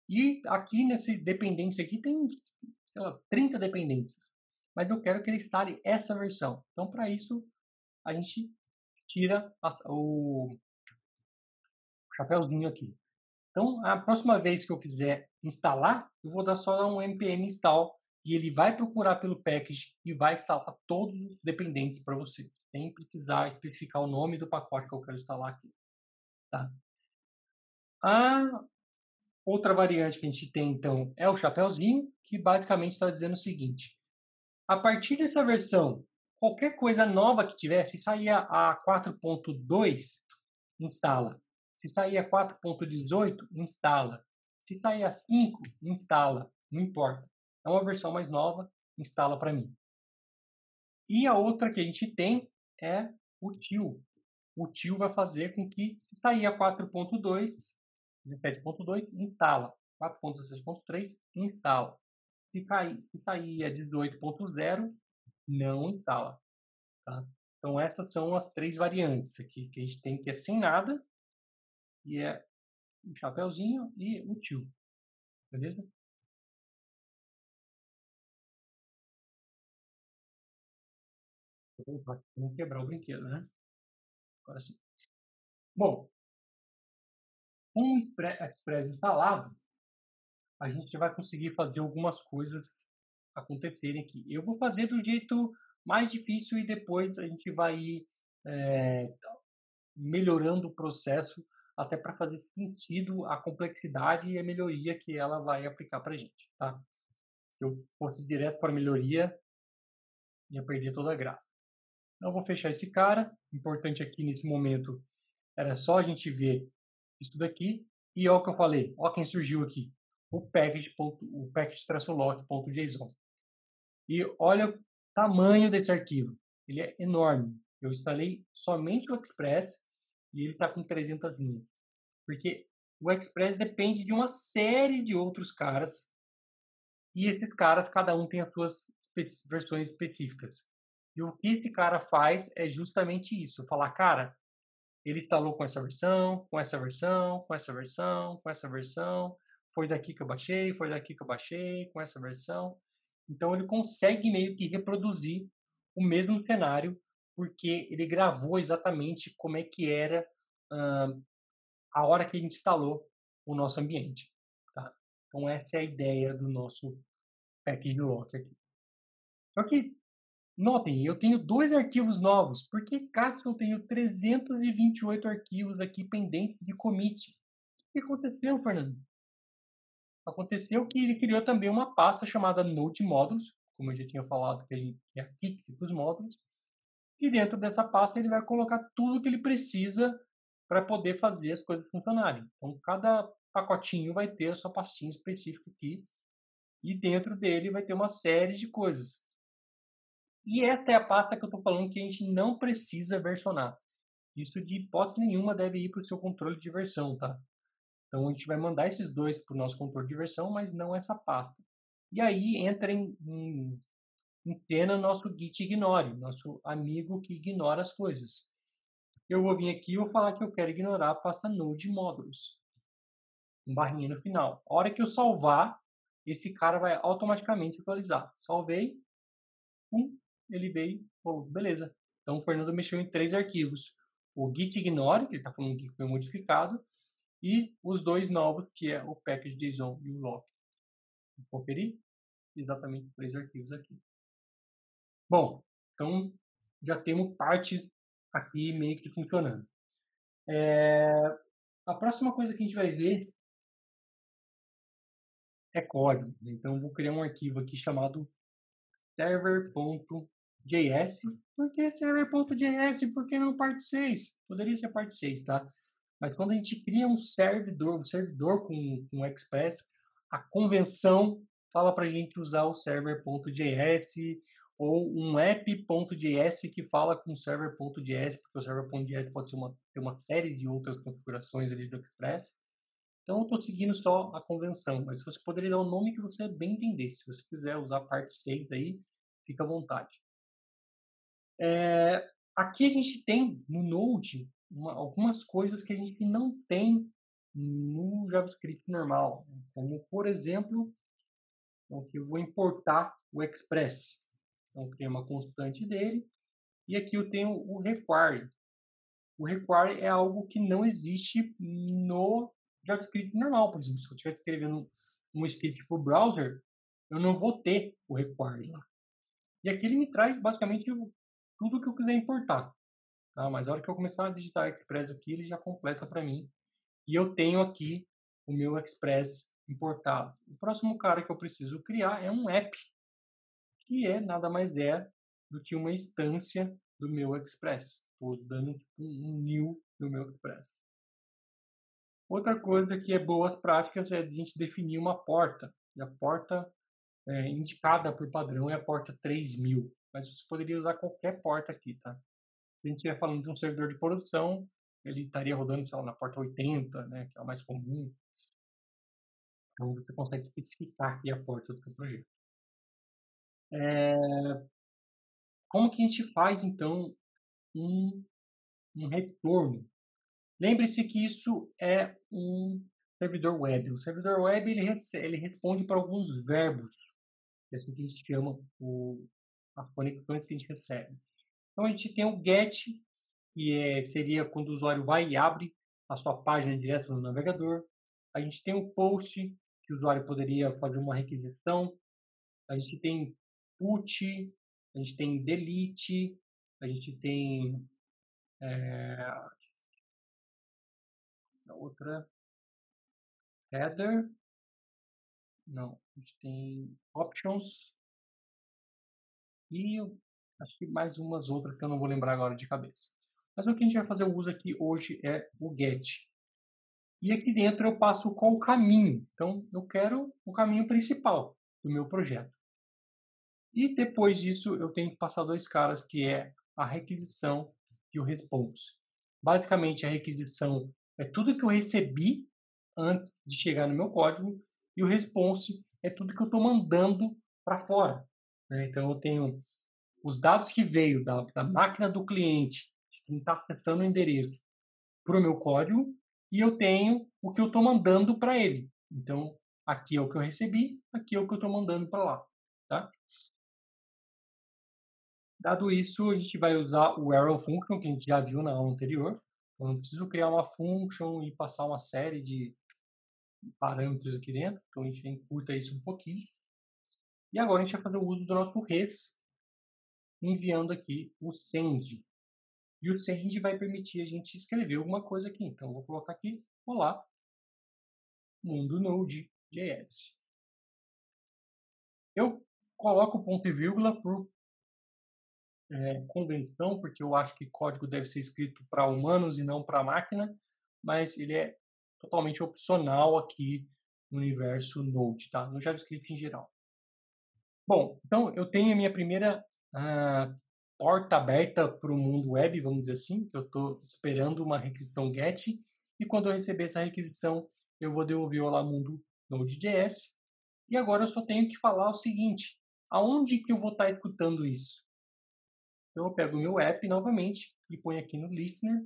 e aqui nesse dependência aqui tem, sei lá, 30 dependências. Mas eu quero que ele instale essa versão. Então, para isso, a gente tira o chapéuzinho aqui. Então, a próxima vez que eu quiser instalar, eu vou dar só um npm install e ele vai procurar pelo package e vai instalar todos os dependentes para você, sem precisar especificar o nome do pacote que eu quero instalar aqui. Tá? A outra variante que a gente tem, então, é o chapéuzinho, que basicamente está dizendo o seguinte. A partir dessa versão, qualquer coisa nova que tiver, se sair a 4.2, instala. Se sair a 4.18, instala. Se sair a 5, instala. Não importa. É uma versão mais nova, instala para mim. E a outra que a gente tem é o tio. O tio vai fazer com que, se sair a 4.2, 17.2, instala. 4.16.3, instala. Se, cair, se sair a 18.0, não instala. Tá? Então, essas são as três variantes aqui que a gente tem que é sem nada, e é um chapéuzinho e um tio. Beleza? Vamos quebrar o brinquedo, né? Agora sim. Bom, com o Express instalado, a gente vai conseguir fazer algumas coisas acontecerem aqui. Eu vou fazer do jeito mais difícil e depois a gente vai é, melhorando o processo até para fazer sentido a complexidade e a melhoria que ela vai aplicar para a gente, tá? Se eu fosse direto para a melhoria, ia perder toda a graça. Eu vou fechar esse cara. Importante aqui nesse momento era só a gente ver isso daqui. E olha o que eu falei, olha quem surgiu aqui, o package, o package-lock.json. E olha o tamanho desse arquivo, ele é enorme. Eu instalei somente o Express e ele está com 300 linhas. Porque o Express depende de uma série de outros caras e esses caras, cada um tem as suas versões específicas. E o que esse cara faz é justamente isso: falar, cara, ele instalou com essa versão, com essa versão, com essa versão, com essa versão, foi daqui que eu baixei, foi daqui que eu baixei, com essa versão. Então ele consegue meio que reproduzir o mesmo cenário porque ele gravou exatamente como é que era a hora que a gente instalou o nosso ambiente. Tá? Então essa é a ideia do nosso package lock aqui. Só que, notem, eu tenho dois arquivos novos, porque caso eu tenho 328 arquivos aqui pendentes de commit. O que aconteceu, Fernando? Aconteceu que ele criou também uma pasta chamada Node Modules, como eu já tinha falado, que gente é aqui para os módulos, e dentro dessa pasta ele vai colocar tudo que ele precisa para poder fazer as coisas funcionarem. Então, cada pacotinho vai ter a sua pastinha específica aqui, e dentro dele vai ter uma série de coisas. E essa é a pasta que eu estou falando que a gente não precisa versionar. Isso de hipótese nenhuma deve ir para o seu controle de versão, tá? Então a gente vai mandar esses dois para o nosso controle de versão, mas não essa pasta. E aí entra em, em em cena nosso Git ignore, nosso amigo que ignora as coisas. Eu vou vir aqui e vou falar que eu quero ignorar a pasta node módulos. Um barrinha no final. A hora que eu salvar, esse cara vai automaticamente atualizar. Salvei, um, ele veio, oh, beleza. Então o Fernando mexeu em três arquivos. O git ignore, que ele está falando que foi modificado, e os dois novos, que é o package.json e o lock. Vou conferir exatamente três arquivos aqui. Bom, então já temos parte aqui meio que funcionando. É, a próxima coisa que a gente vai ver é código. Então, vou criar um arquivo aqui chamado server.json. JS. Por que server.js? Por que não parte 6? Poderia ser parte 6, tá? Mas quando a gente cria um servidor, um servidor com, com Express, a convenção fala para a gente usar o server.js ou um app.js que fala com server.js, porque o server.js pode ser uma, ter uma série de outras configurações ali do Express. Então, eu estou seguindo só a convenção, mas você poderia dar o nome que você bem entender. Se você quiser usar parte 6 aí, fica à vontade. É, aqui a gente tem no Node uma, algumas coisas que a gente não tem no JavaScript normal. Como, por exemplo, eu vou importar o Express. Então, tem uma constante dele. E aqui eu tenho o require. O require é algo que não existe no JavaScript normal. Por exemplo, se eu estiver escrevendo um script para o browser, eu não vou ter o require lá. E aqui ele me traz basicamente tudo que eu quiser importar. Tá? Mas a hora que eu começar a digitar Express aqui, ele já completa para mim. E eu tenho aqui o meu Express importado. O próximo cara que eu preciso criar é um app, que é nada mais é do que uma instância do meu Express. Estou dando um new no meu Express. Outra coisa que é boas práticas é a gente definir uma porta. E a porta é, indicada por padrão é a porta 3000. Mas você poderia usar qualquer porta aqui, tá? Se a gente estiver falando de um servidor de produção, ele estaria rodando, sei lá, na porta 80, né, que é a mais comum. Então, você consegue especificar aqui a porta do seu projeto. É... Como que a gente faz, então, um, um retorno? Lembre-se que isso é um servidor web. O servidor web ele, recebe, ele responde para alguns verbos. É assim que a gente chama o, as conexões que a gente recebe. Então, a gente tem o GET, que é, seria quando o usuário vai e abre a sua página direto no navegador. A gente tem o POST, que o usuário poderia fazer uma requisição. A gente tem PUT, a gente tem DELETE, a gente tem é, outra header, não, a gente tem options e acho que mais umas outras que eu não vou lembrar agora de cabeça. Mas o que a gente vai fazer o uso aqui hoje é o get. E aqui dentro eu passo qual caminho. Então, eu quero o caminho principal do meu projeto. E depois disso, eu tenho que passar dois caras, que é a requisição e o response. Basicamente, a requisição é tudo que eu recebi antes de chegar no meu código e o response é tudo que eu estou mandando para fora. Né? Então, eu tenho os dados que veio da, da máquina do cliente, quem está acessando o endereço, para o meu código, e eu tenho o que eu estou mandando para ele. Então, aqui é o que eu recebi, aqui é o que eu estou mandando para lá. Tá? Dado isso, a gente vai usar o arrow function, que a gente já viu na aula anterior. Então, eu preciso criar uma function e passar uma série de parâmetros aqui dentro. Então, a gente encurta isso um pouquinho. E agora a gente vai fazer o uso do nosso res, enviando aqui o send. E o send vai permitir a gente escrever alguma coisa aqui. Então, vou colocar aqui, olá, mundo Node.js. Eu coloco ponto e vírgula por é, convenção, porque eu acho que código deve ser escrito para humanos e não para máquina, mas ele é totalmente opcional aqui no universo Node, tá? no JavaScript em geral. Bom, então eu tenho a minha primeira ah, porta aberta para o mundo web, vamos dizer assim, que eu estou esperando uma requisição GET, e quando eu receber essa requisição, eu vou devolver lá mundo Node.js, e agora eu só tenho que falar o seguinte, aonde que eu vou estar tá escutando isso? Então eu pego o meu app novamente e ponho aqui no listener,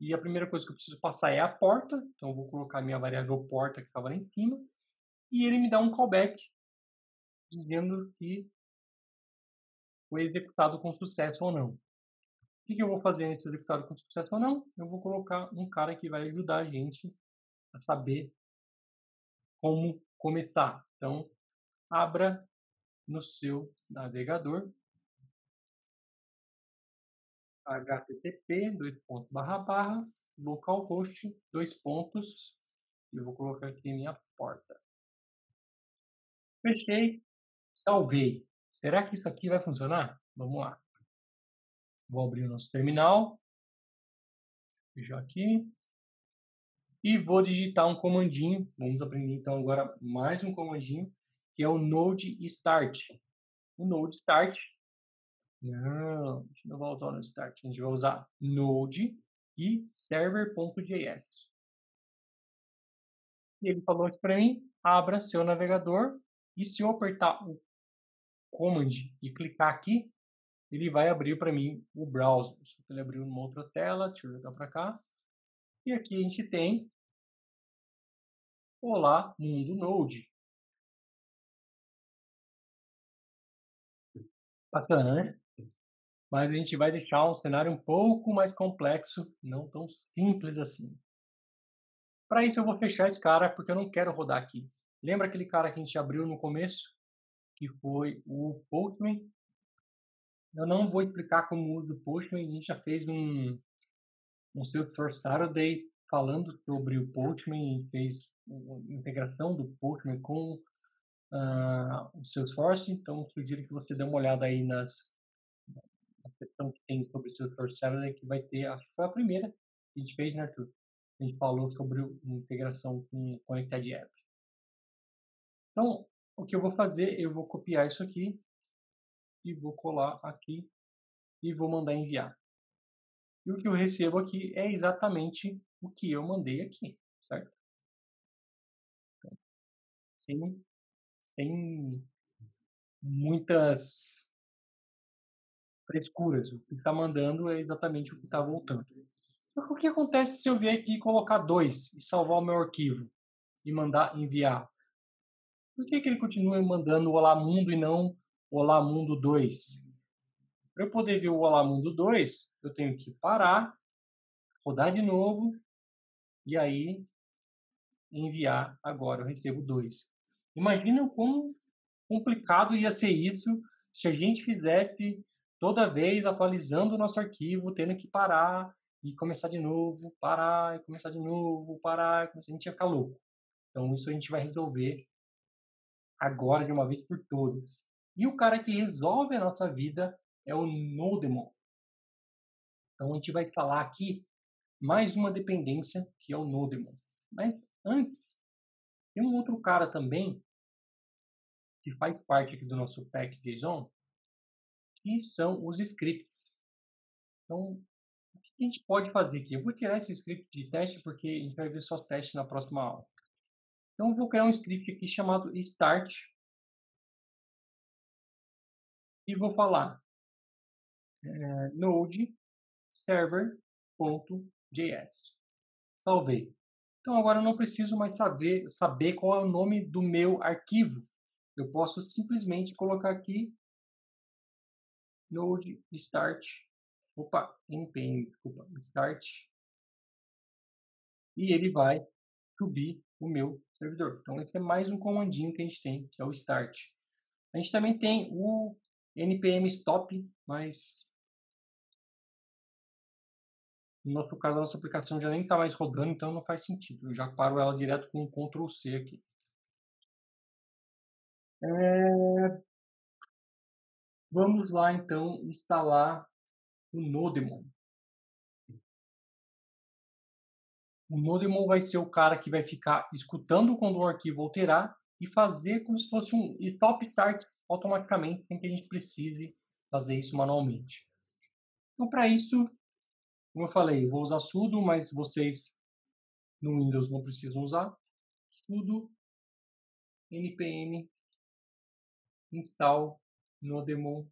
e a primeira coisa que eu preciso passar é a porta, então eu vou colocar minha variável porta que estava lá em cima, e ele me dá um callback dizendo que foi executado com sucesso ou não. O que, eu vou fazer nesse executado com sucesso ou não? Eu vou colocar um cara que vai ajudar a gente a saber como começar. Então, abra no seu navegador http dois pontos barra barra localhost dois pontos e vou colocar aqui minha porta. Fechei, salvei. Será que isso aqui vai funcionar? Vamos lá. Vou abrir o nosso terminal. Fechar aqui. E vou digitar um comandinho. Vamos aprender então agora mais um comandinho, que é o node start. O node start. Não, a gente não vai usar o start. A gente vai usar node e server.js. E ele falou isso para mim, abra seu navegador e se eu apertar o command e clicar aqui, ele vai abrir para mim o browser. Só que ele abriu numa outra tela, deixa eu jogar para cá. E aqui a gente tem Olá Mundo Node. Bacana, né? Mas a gente vai deixar um cenário um pouco mais complexo, não tão simples assim. Para isso eu vou fechar esse cara porque eu não quero rodar aqui. Lembra aquele cara que a gente abriu no começo? Que foi o Postman eu não vou explicar como usa o Postman, a gente já fez um, um Salesforce Saturday falando sobre o Postman, fez uma integração do Postman com uh, o Salesforce, então sugiro que você dê uma olhada aí nas seção que tem sobre o Salesforce Saturday, que vai ter, acho que foi a primeira que a gente fez, né, Arthur? A gente falou sobre integração com Connected App. Então, o que eu vou fazer, eu vou copiar isso aqui e vou colar aqui e vou mandar enviar. E o que eu recebo aqui é exatamente o que eu mandei aqui, certo? Sem, sem muitas frescuras. O que está mandando é exatamente o que está voltando. Mas o que acontece se eu vier aqui e colocar dois e salvar o meu arquivo e mandar enviar? Por que, que ele continua mandando Olá Mundo e não Olá Mundo 2. Para eu poder ver o Olá Mundo 2, eu tenho que parar, rodar de novo e aí enviar agora. Eu recebo 2. Imagina como complicado ia ser isso se a gente fizesse toda vez atualizando o nosso arquivo, tendo que parar e começar de novo, parar e começar de novo, parar, a gente ia ficar louco. Então isso a gente vai resolver agora de uma vez por todas. E o cara que resolve a nossa vida é o Nodemon. Então a gente vai instalar aqui mais uma dependência que é o Nodemon. Mas antes, tem um outro cara também que faz parte aqui do nosso pack JSON, que são os scripts. Então, o que a gente pode fazer aqui? Eu vou tirar esse script de teste porque a gente vai ver só teste na próxima aula. Então, eu vou criar um script aqui chamado start e vou falar é, node server.js. Salvei. Então agora eu não preciso mais saber, saber qual é o nome do meu arquivo. Eu posso simplesmente colocar aqui node start, opa, npm, desculpa, start, e ele vai subir o meu servidor. Então esse é mais um comandinho que a gente tem, que é o start. A gente também tem o npm stop, mas no nosso caso a nossa aplicação já nem está mais rodando, então não faz sentido. Eu já paro ela direto com um Ctrl C aqui. É... Vamos lá então instalar o Nodemon. O Nodemon vai ser o cara que vai ficar escutando quando o arquivo alterar e fazer como se fosse um stop start automaticamente sem que a gente precise fazer isso manualmente. Então, para isso, como eu falei, vou usar sudo, mas vocês no Windows não precisam usar. sudo npm install nodemon.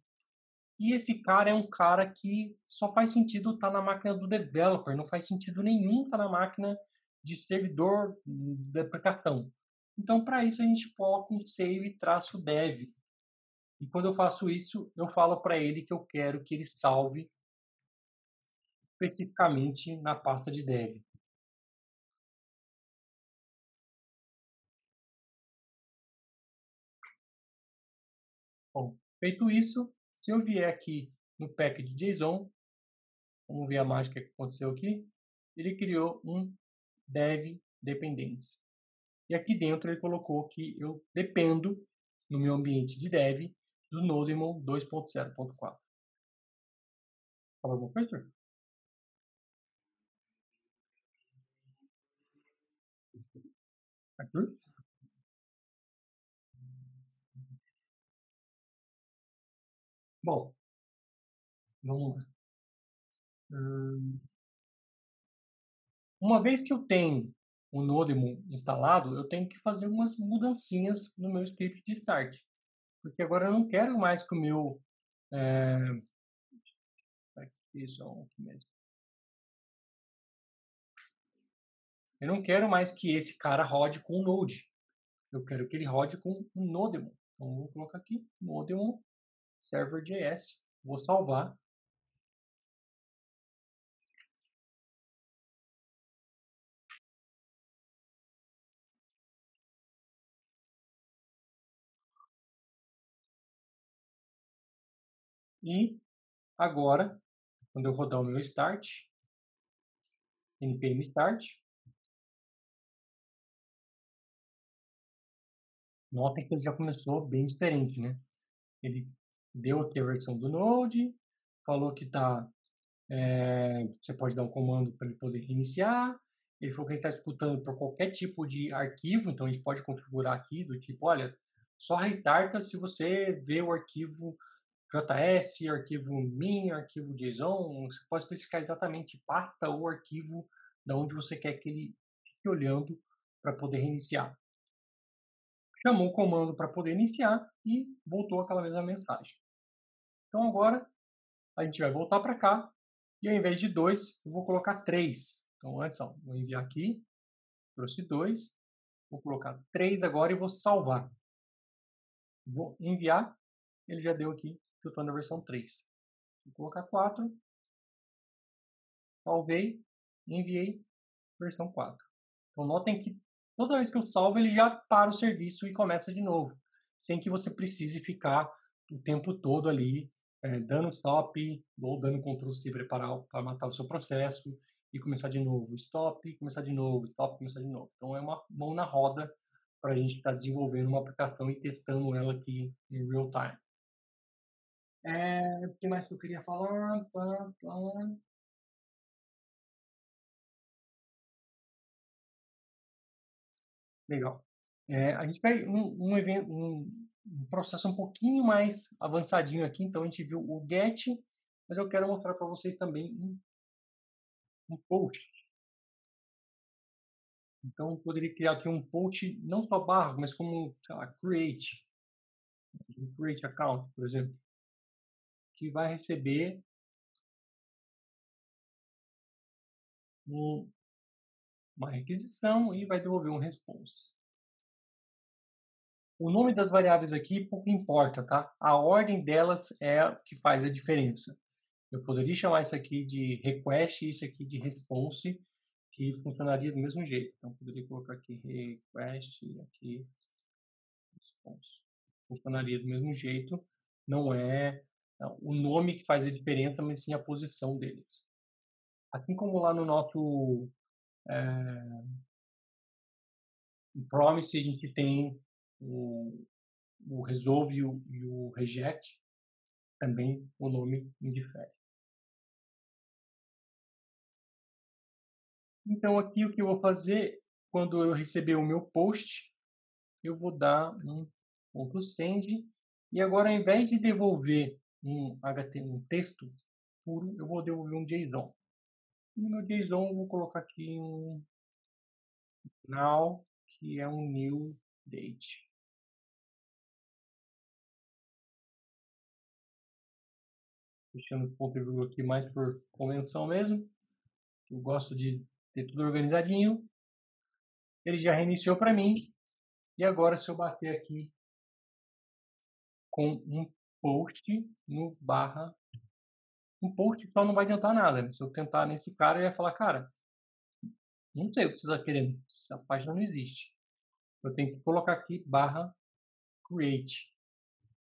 E esse cara é um cara que só faz sentido estar tá na máquina do developer, não faz sentido nenhum estar tá na máquina de servidor da aplicação. Então, para isso, a gente coloca um save-dev. E quando eu faço isso, eu falo para ele que eu quero que ele salve especificamente na pasta de dev. Feito isso, se eu vier aqui no pack de JSON, vamos ver a mágica que aconteceu aqui, ele criou um dev dependência. E aqui dentro ele colocou que eu dependo no meu ambiente de dev do Nodemon 2.0.4. Fala alguma coisa, Arthur? Arthur? Bom, vamos lá. Hum, uma vez que eu tenho o Nodemo instalado, eu tenho que fazer umas mudancinhas no meu script de start. Porque agora eu não quero mais que o meu... É... Aqui, só aqui mesmo. Eu não quero mais que esse cara rode com o Node. Eu quero que ele rode com o Nodemo. Então, vou colocar aqui, Nodemo server.js. Vou salvar. E agora, quando eu rodar o meu start, npm start, notem que ele já começou bem diferente, né? Ele deu aqui a versão do Node, falou que tá, é, você pode dar um comando para ele poder reiniciar, ele falou que ele está escutando por qualquer tipo de arquivo, então a gente pode configurar aqui do tipo, olha, só retarta se você vê o arquivo JS, arquivo min, arquivo JSON, você pode especificar exatamente pasta ou arquivo da onde você quer que ele fique olhando para poder reiniciar. Chamou o comando para poder iniciar e voltou aquela mesma mensagem. Então agora a gente vai voltar para cá e ao invés de 2, eu vou colocar 3. Então antes, ó, vou enviar aqui, trouxe 2, vou colocar 3 agora e vou salvar. Vou enviar, ele já deu aqui estou na versão 3. Vou colocar 4. Salvei, enviei, versão 4. Então notem que toda vez que eu salvo, ele já para o serviço e começa de novo, sem que você precise ficar o tempo todo ali é, dando stop ou dando Ctrl C para matar o seu processo e começar de novo, stop, começar de novo, stop, começar de novo. Então é uma mão na roda para a gente estar tá desenvolvendo uma aplicação e testando ela aqui em real time. É, o que mais que eu queria falar? Legal. É, a gente vai um, um evento, um, um, processo um pouquinho mais avançadinho aqui. Então a gente viu o get, mas eu quero mostrar para vocês também um, um post. Então eu poderia criar aqui um post não só barra, mas como lá, create, um create account, por exemplo que vai receber um, uma requisição e vai devolver um response. O nome das variáveis aqui pouco importa, tá? A ordem delas é o que faz a diferença. Eu poderia chamar isso aqui de request e isso aqui de response, que funcionaria do mesmo jeito. Então, poderia colocar aqui request e aqui response. Funcionaria do mesmo jeito. Não é o nome que faz a diferença, mas sim a posição deles. Assim como lá no nosso é, Promise a gente tem o, o Resolve e o, e o Reject, também o nome indifere. Então aqui o que eu vou fazer, quando eu receber o meu post, eu vou dar um ponto send e agora ao invés de devolver um HTML, um texto puro, eu vou devolver um JSON. E no JSON vou colocar aqui um now, que é um new date. Deixando o ponto e vírgula aqui mais por convenção mesmo. Eu gosto de ter tudo organizadinho. Ele já reiniciou para mim. E agora se eu bater aqui com um post no barra. Um post só não vai adiantar nada. Né? Se eu tentar nesse cara, ele vai falar, cara, não sei o que você está querendo. Essa página não existe. Eu tenho que colocar aqui barra create.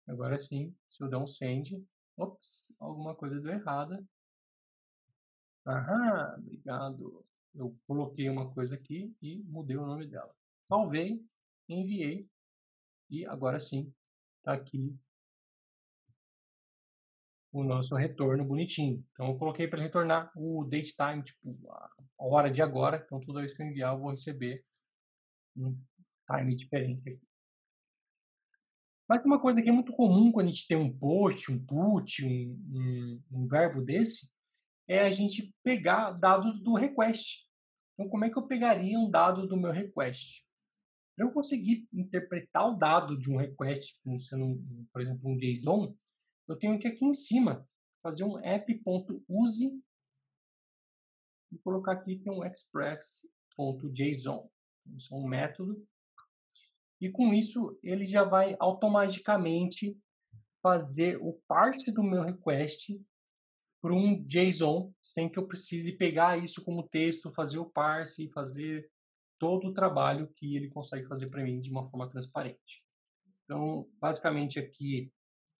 Agora sim, se eu der um send, ops, alguma coisa deu errada. Aham, obrigado. Eu coloquei uma coisa aqui e mudei o nome dela. Salvei, enviei e agora sim está aqui o nosso retorno bonitinho. Então, eu coloquei para retornar o date time, tipo, a hora de agora. Então, toda vez que eu enviar, eu vou receber um time diferente aqui. Mas uma coisa que é muito comum quando a gente tem um post, um put, um, um, um verbo desse, é a gente pegar dados do request. Então, como é que eu pegaria um dado do meu request? Para eu conseguir interpretar o dado de um request, sendo, por exemplo, um JSON, eu tenho que aqui em cima fazer um app.use e colocar aqui que é um express.json. Isso é um método. E com isso, ele já vai automaticamente fazer o parse do meu request para um JSON, sem que eu precise pegar isso como texto, fazer o parse, fazer todo o trabalho que ele consegue fazer para mim de uma forma transparente. Então, basicamente aqui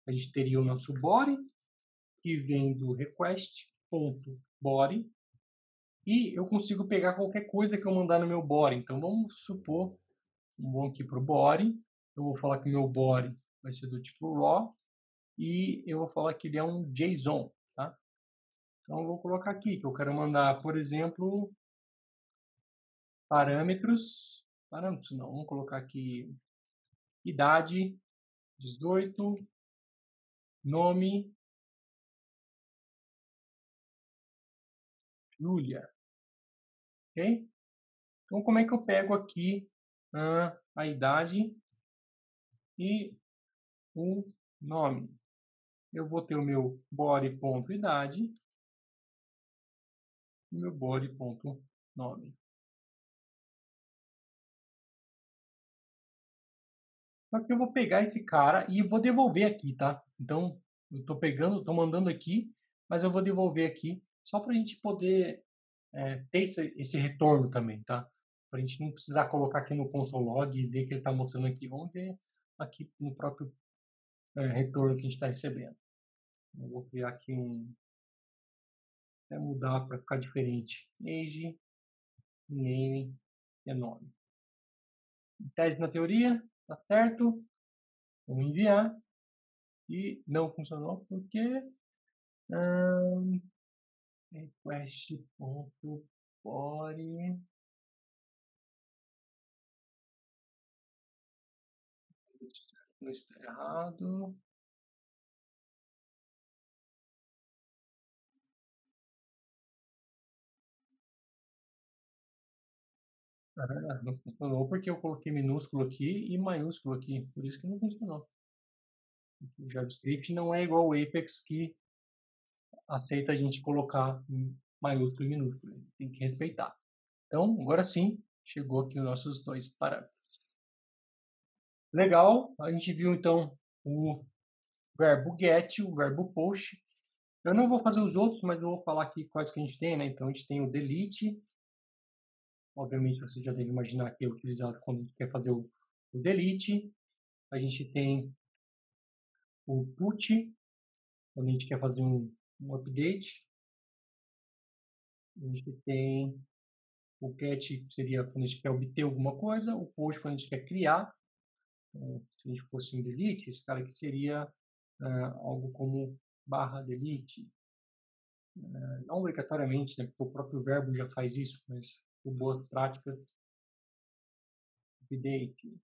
a gente teria o nosso body, que vem do request.body, e eu consigo pegar qualquer coisa que eu mandar no meu body. Então, vamos supor, vamos aqui para o body, eu vou falar que o meu body vai ser do tipo raw, e eu vou falar que ele é um JSON, tá? Então, eu vou colocar aqui que eu quero mandar, por exemplo, parâmetros, parâmetros não, vamos colocar aqui idade, 18, nome, Júlia, ok? Então, como é que eu pego aqui a idade e o nome? Eu vou ter o meu body.idade e meu body.nome. Só que eu vou pegar esse cara e vou devolver aqui, tá? Então, eu estou pegando, estou mandando aqui, mas eu vou devolver aqui, só para a gente poder é, ter esse, esse, retorno também, tá? Para a gente não precisar colocar aqui no console log e ver que ele está mostrando aqui. Vamos ver aqui no próprio é, retorno que a gente está recebendo. Eu vou criar aqui um... Até mudar para ficar diferente. Age, name e nome. Tese na teoria, Tá certo? Vamos enviar. E não funcionou porque um, request.body não está errado. Ah, não funcionou porque eu coloquei minúsculo aqui e maiúsculo aqui, por isso que não funcionou. O JavaScript não é igual ao Apex que aceita a gente colocar maiúsculo e minúsculo, tem que respeitar. Então, agora sim, chegou aqui os nossos dois parâmetros. Legal, a gente viu então o verbo get, o verbo post. Eu não vou fazer os outros, mas eu vou falar aqui quais que a gente tem, né? Então a gente tem o delete, Obviamente, você já deve imaginar que é utilizado quando a gente quer fazer o, o delete. A gente tem o put, quando a gente quer fazer um, um update. A gente tem o get, que seria quando a gente quer obter alguma coisa. O post, quando a gente quer criar. Então, se a gente fosse um delete, esse cara aqui seria uh, algo como barra delete. Uh, não obrigatoriamente, né, porque o próprio verbo já faz isso, mas por boas práticas. Update.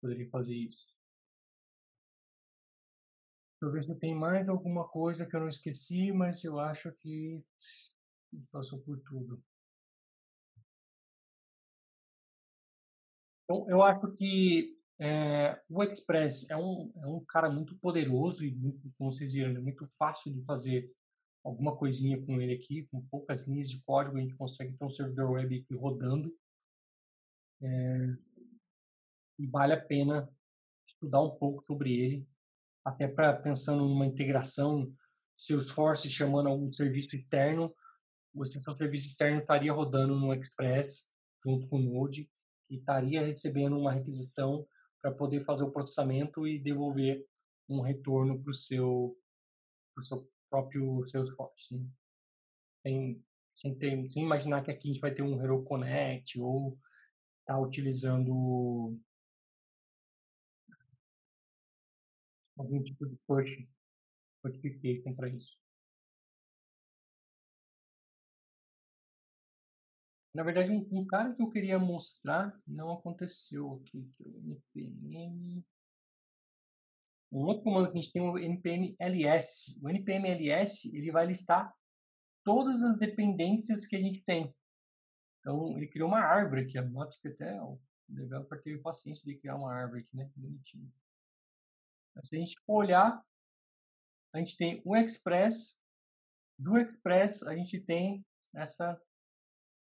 Poderia fazer isso. Deixa eu ver se tem mais alguma coisa que eu não esqueci, mas eu acho que passou por tudo. Então, eu acho que é, o Express é um, é um cara muito poderoso e, muito, como vocês viram, é muito fácil de fazer alguma coisinha com ele aqui, com poucas linhas de código, a gente consegue ter um servidor web aqui rodando. É, e vale a pena estudar um pouco sobre ele, até para pensando numa integração, Salesforce chamando algum serviço externo, você seu serviço externo estaria rodando no Express junto com o Node e estaria recebendo uma requisição para poder fazer o processamento e devolver um retorno para o seu, seu próprio Salesforce. Né? Sem, ter, sem imaginar que aqui a gente vai ter um Hero Connect ou tá utilizando algum tipo de push notification para isso. Na verdade, um, um, cara que eu queria mostrar não aconteceu aqui, que é npm. Um outro comando que a gente tem é o npm ls. O npm ls ele vai listar todas as dependências que a gente tem. Então, ele criou uma árvore aqui. Note que até o developer teve paciência de criar uma árvore aqui, né? Bonitinho. Mas se a gente for olhar, a gente tem o Express. Do Express, a gente tem essa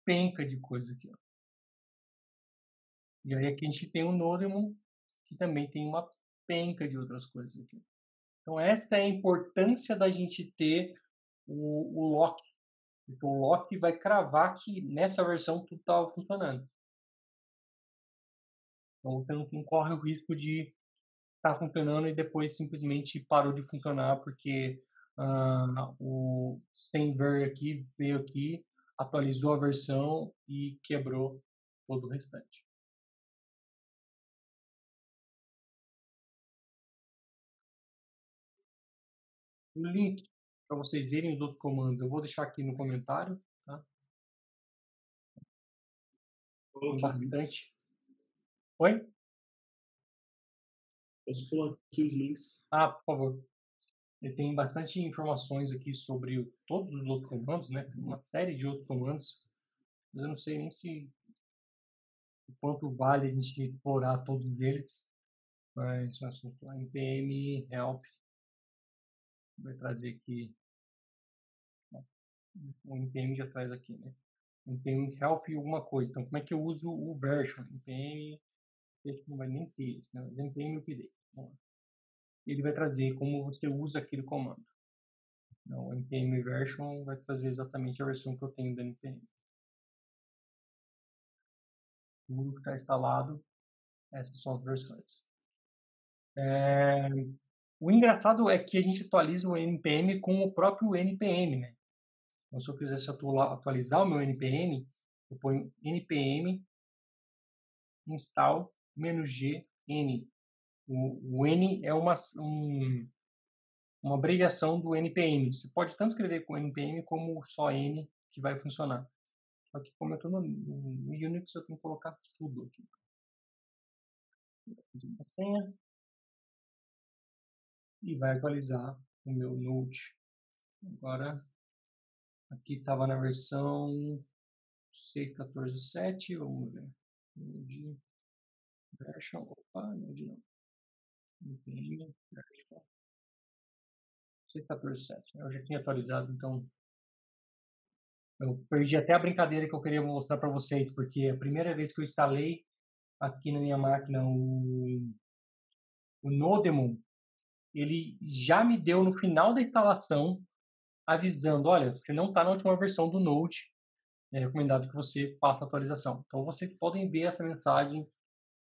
penca de coisa aqui. Ó. E aí aqui a gente tem o Nodemon, que também tem uma penca de outras coisas aqui. Então essa é a importância da gente ter o, o lock. Então o lock vai cravar que nessa versão tudo estava funcionando. Então você não corre o risco de estar tá funcionando e depois simplesmente parou de funcionar porque uh, o sem ver aqui veio aqui atualizou a versão e quebrou todo o restante. O link para vocês verem os outros comandos eu vou deixar aqui no comentário. Tá? Tem bastante. Oi? Posso colocar aqui os links? Ah, por favor. Tem bastante informações aqui sobre todos os outros comandos, né? Uma série de outros comandos. Mas eu não sei nem se o quanto vale a gente explorar todos eles. Mas o assunto npm help vai trazer aqui o npm já traz aqui, né? npm help alguma coisa. Então, como é que eu uso o version? npm não vai nem ter isso, né? npm update. Ele vai trazer como você usa aquele comando. Então, npm version vai trazer exatamente a versão que eu tenho da npm. Tudo que está instalado, essas são as versões. É... O engraçado é que a gente atualiza o npm com o próprio npm, né? Então, se eu quisesse atualizar o meu npm, eu ponho npm install "-g n o, o N é uma, um, uma abreviação do NPM. Você pode tanto escrever com NPM como só N que vai funcionar. Só que como eu estou no, no, Unix, eu tenho que colocar sudo aqui. Uma senha. E vai atualizar o meu Node. Agora, aqui estava na versão 6.14.7. Vamos ver. Node version. Opa, Node não. NPM, 6.14.7. Eu já tinha atualizado, então eu perdi até a brincadeira que eu queria mostrar para vocês, porque a primeira vez que eu instalei aqui na minha máquina o, o Nodemon, ele já me deu no final da instalação avisando, olha, você não está na última versão do Node, é recomendado que você faça a atualização. Então vocês podem ver essa mensagem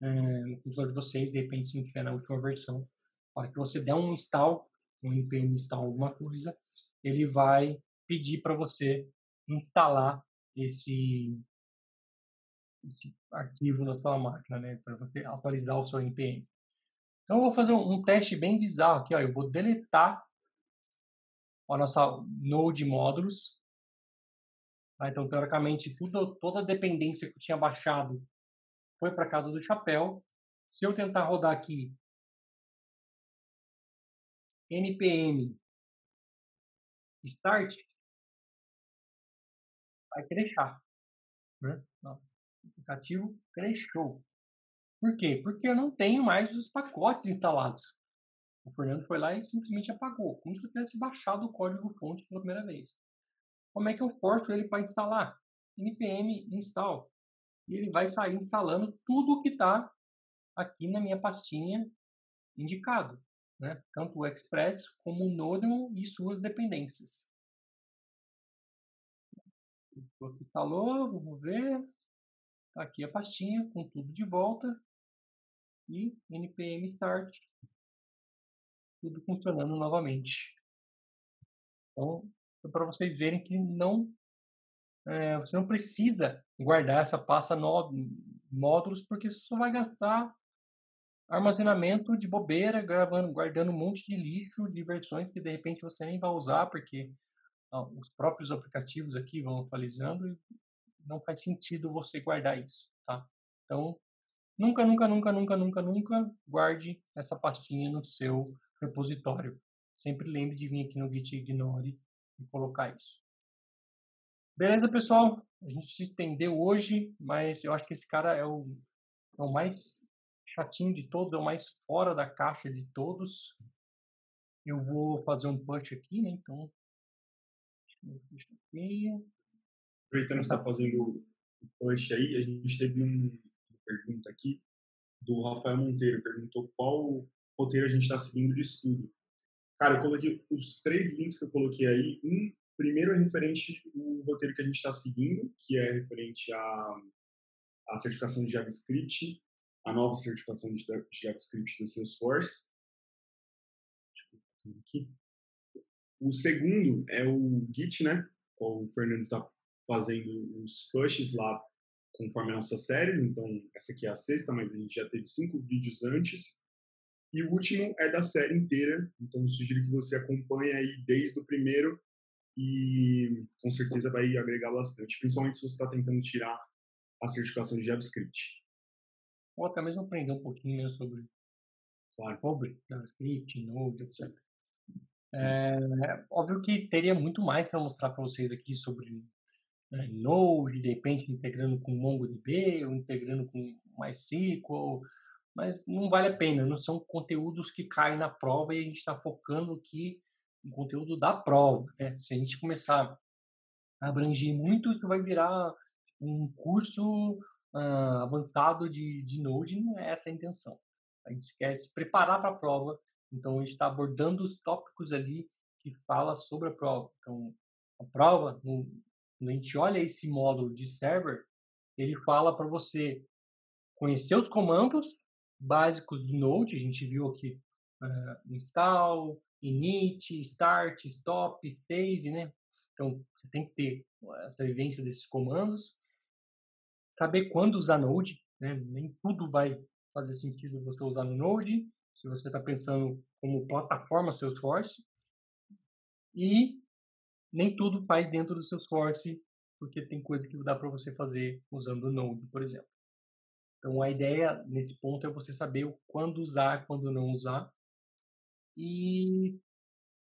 é, no computador de vocês, de repente se não tiver na última versão, para que você der um install, um npm install alguma coisa, ele vai pedir para você instalar esse esse arquivo na sua máquina, né, para você atualizar o seu npm. Então eu vou fazer um, teste bem bizarro aqui, ó, eu vou deletar a nossa node módulos. Tá? Então teoricamente tudo, toda a dependência que eu tinha baixado foi para casa do chapéu. Se eu tentar rodar aqui npm start, vai crechar. Né? O aplicativo crechou. Por quê? Porque eu não tenho mais os pacotes instalados. O Fernando foi lá e simplesmente apagou, como se eu tivesse baixado o código fonte pela primeira vez. Como é que eu forço ele para instalar? npm install e ele vai sair instalando tudo o que está aqui na minha pastinha indicado, né? tanto o Express como o Nodemon e suas dependências. Aqui instalou, vamos ver. Tá aqui a pastinha com tudo de volta e npm start, tudo funcionando novamente. Então, é para vocês verem que não é, você não precisa guardar essa pasta no módulos, porque você só vai gastar armazenamento de bobeira, gravando, guardando um monte de lixo, de versões que de repente você nem vai usar, porque os próprios aplicativos aqui vão atualizando e não faz sentido você guardar isso, tá? Então, nunca, nunca, nunca, nunca, nunca, nunca guarde essa pastinha no seu repositório. Sempre lembre de vir aqui no Git Ignore e colocar isso. Beleza, pessoal? A gente se estendeu hoje, mas eu acho que esse cara é o, é o mais chatinho de todos, é o mais fora da caixa de todos. Eu vou fazer um punch aqui, né? Então. Aproveitando que está fazendo o punch aí, a gente teve um, pergunta aqui do Rafael Monteiro. Perguntou qual roteiro a gente está seguindo de estudo. Cara, eu coloquei os três links que eu coloquei aí. Um, primeiro é referente ao roteiro que a gente está seguindo, que é referente à, à certificação de JavaScript a nova certificação de JavaScript do Salesforce. Aqui. O segundo é o Git, né? O Fernando está fazendo os pushes lá conforme as nossas séries. Então, essa aqui é a sexta, mas a gente já teve cinco vídeos antes. E o último é da série inteira. Então, sugiro que você acompanhe aí desde o primeiro e com certeza vai agregar bastante, principalmente se você está tentando tirar a certificação de JavaScript ou até mesmo aprender um pouquinho sobre, claro, sobre JavaScript, Node, etc. É, óbvio que teria muito mais para mostrar para vocês aqui sobre né, Node, de repente integrando com MongoDB, ou integrando com MySQL, mas não vale a pena, não são conteúdos que caem na prova e a gente está focando aqui no conteúdo da prova. Né? Se a gente começar a abranger muito, isso vai virar um curso uh, avançado de, de Node, não é essa a intenção. A gente quer se preparar para a prova, então a gente está abordando os tópicos ali que fala sobre a prova. Então, a prova, quando a gente olha esse módulo de server, ele fala para você conhecer os comandos básicos do Node, a gente viu aqui uh, install, init, start, stop, save, né? Então, você tem que ter essa vivência desses comandos saber quando usar Node, né? nem tudo vai fazer sentido você usar no Node, se você está pensando como plataforma Salesforce, e nem tudo faz dentro do Salesforce, porque tem coisa que dá para você fazer usando o Node, por exemplo. Então a ideia nesse ponto é você saber quando usar, quando não usar, e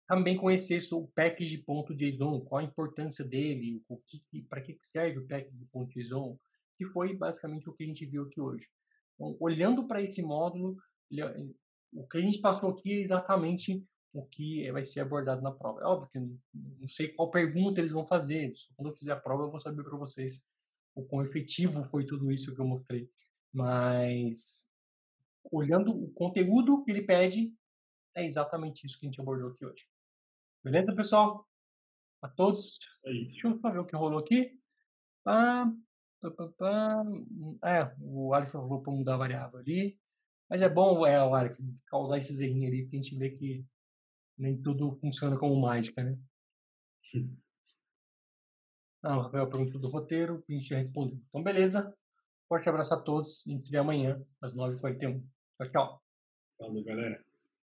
também conhecer o package.json, qual a importância dele, o que, para que serve o package.json, que foi basicamente o que a gente viu aqui hoje. Então, olhando para esse módulo, o que a gente passou aqui é exatamente o que vai ser abordado na prova. É óbvio que não sei qual pergunta eles vão fazer. Quando eu fizer a prova, eu vou saber para vocês o quão efetivo foi tudo isso que eu mostrei. Mas, olhando o conteúdo que ele pede, é exatamente isso que a gente abordou aqui hoje. Beleza, pessoal? A todos. Aí. Deixa eu só ver o que rolou aqui. Ah, é, o Alex falou para mudar a variável ali. Mas é bom, é, o Alex, causar esses errinhos ali, porque a gente vê que nem tudo funciona como mágica, né? Ah, o Rafael perguntou do roteiro, gente já respondeu. Então, beleza. Forte abraço a todos. A gente se vê amanhã, às 9h41. Tchau, tchau. Falou, galera.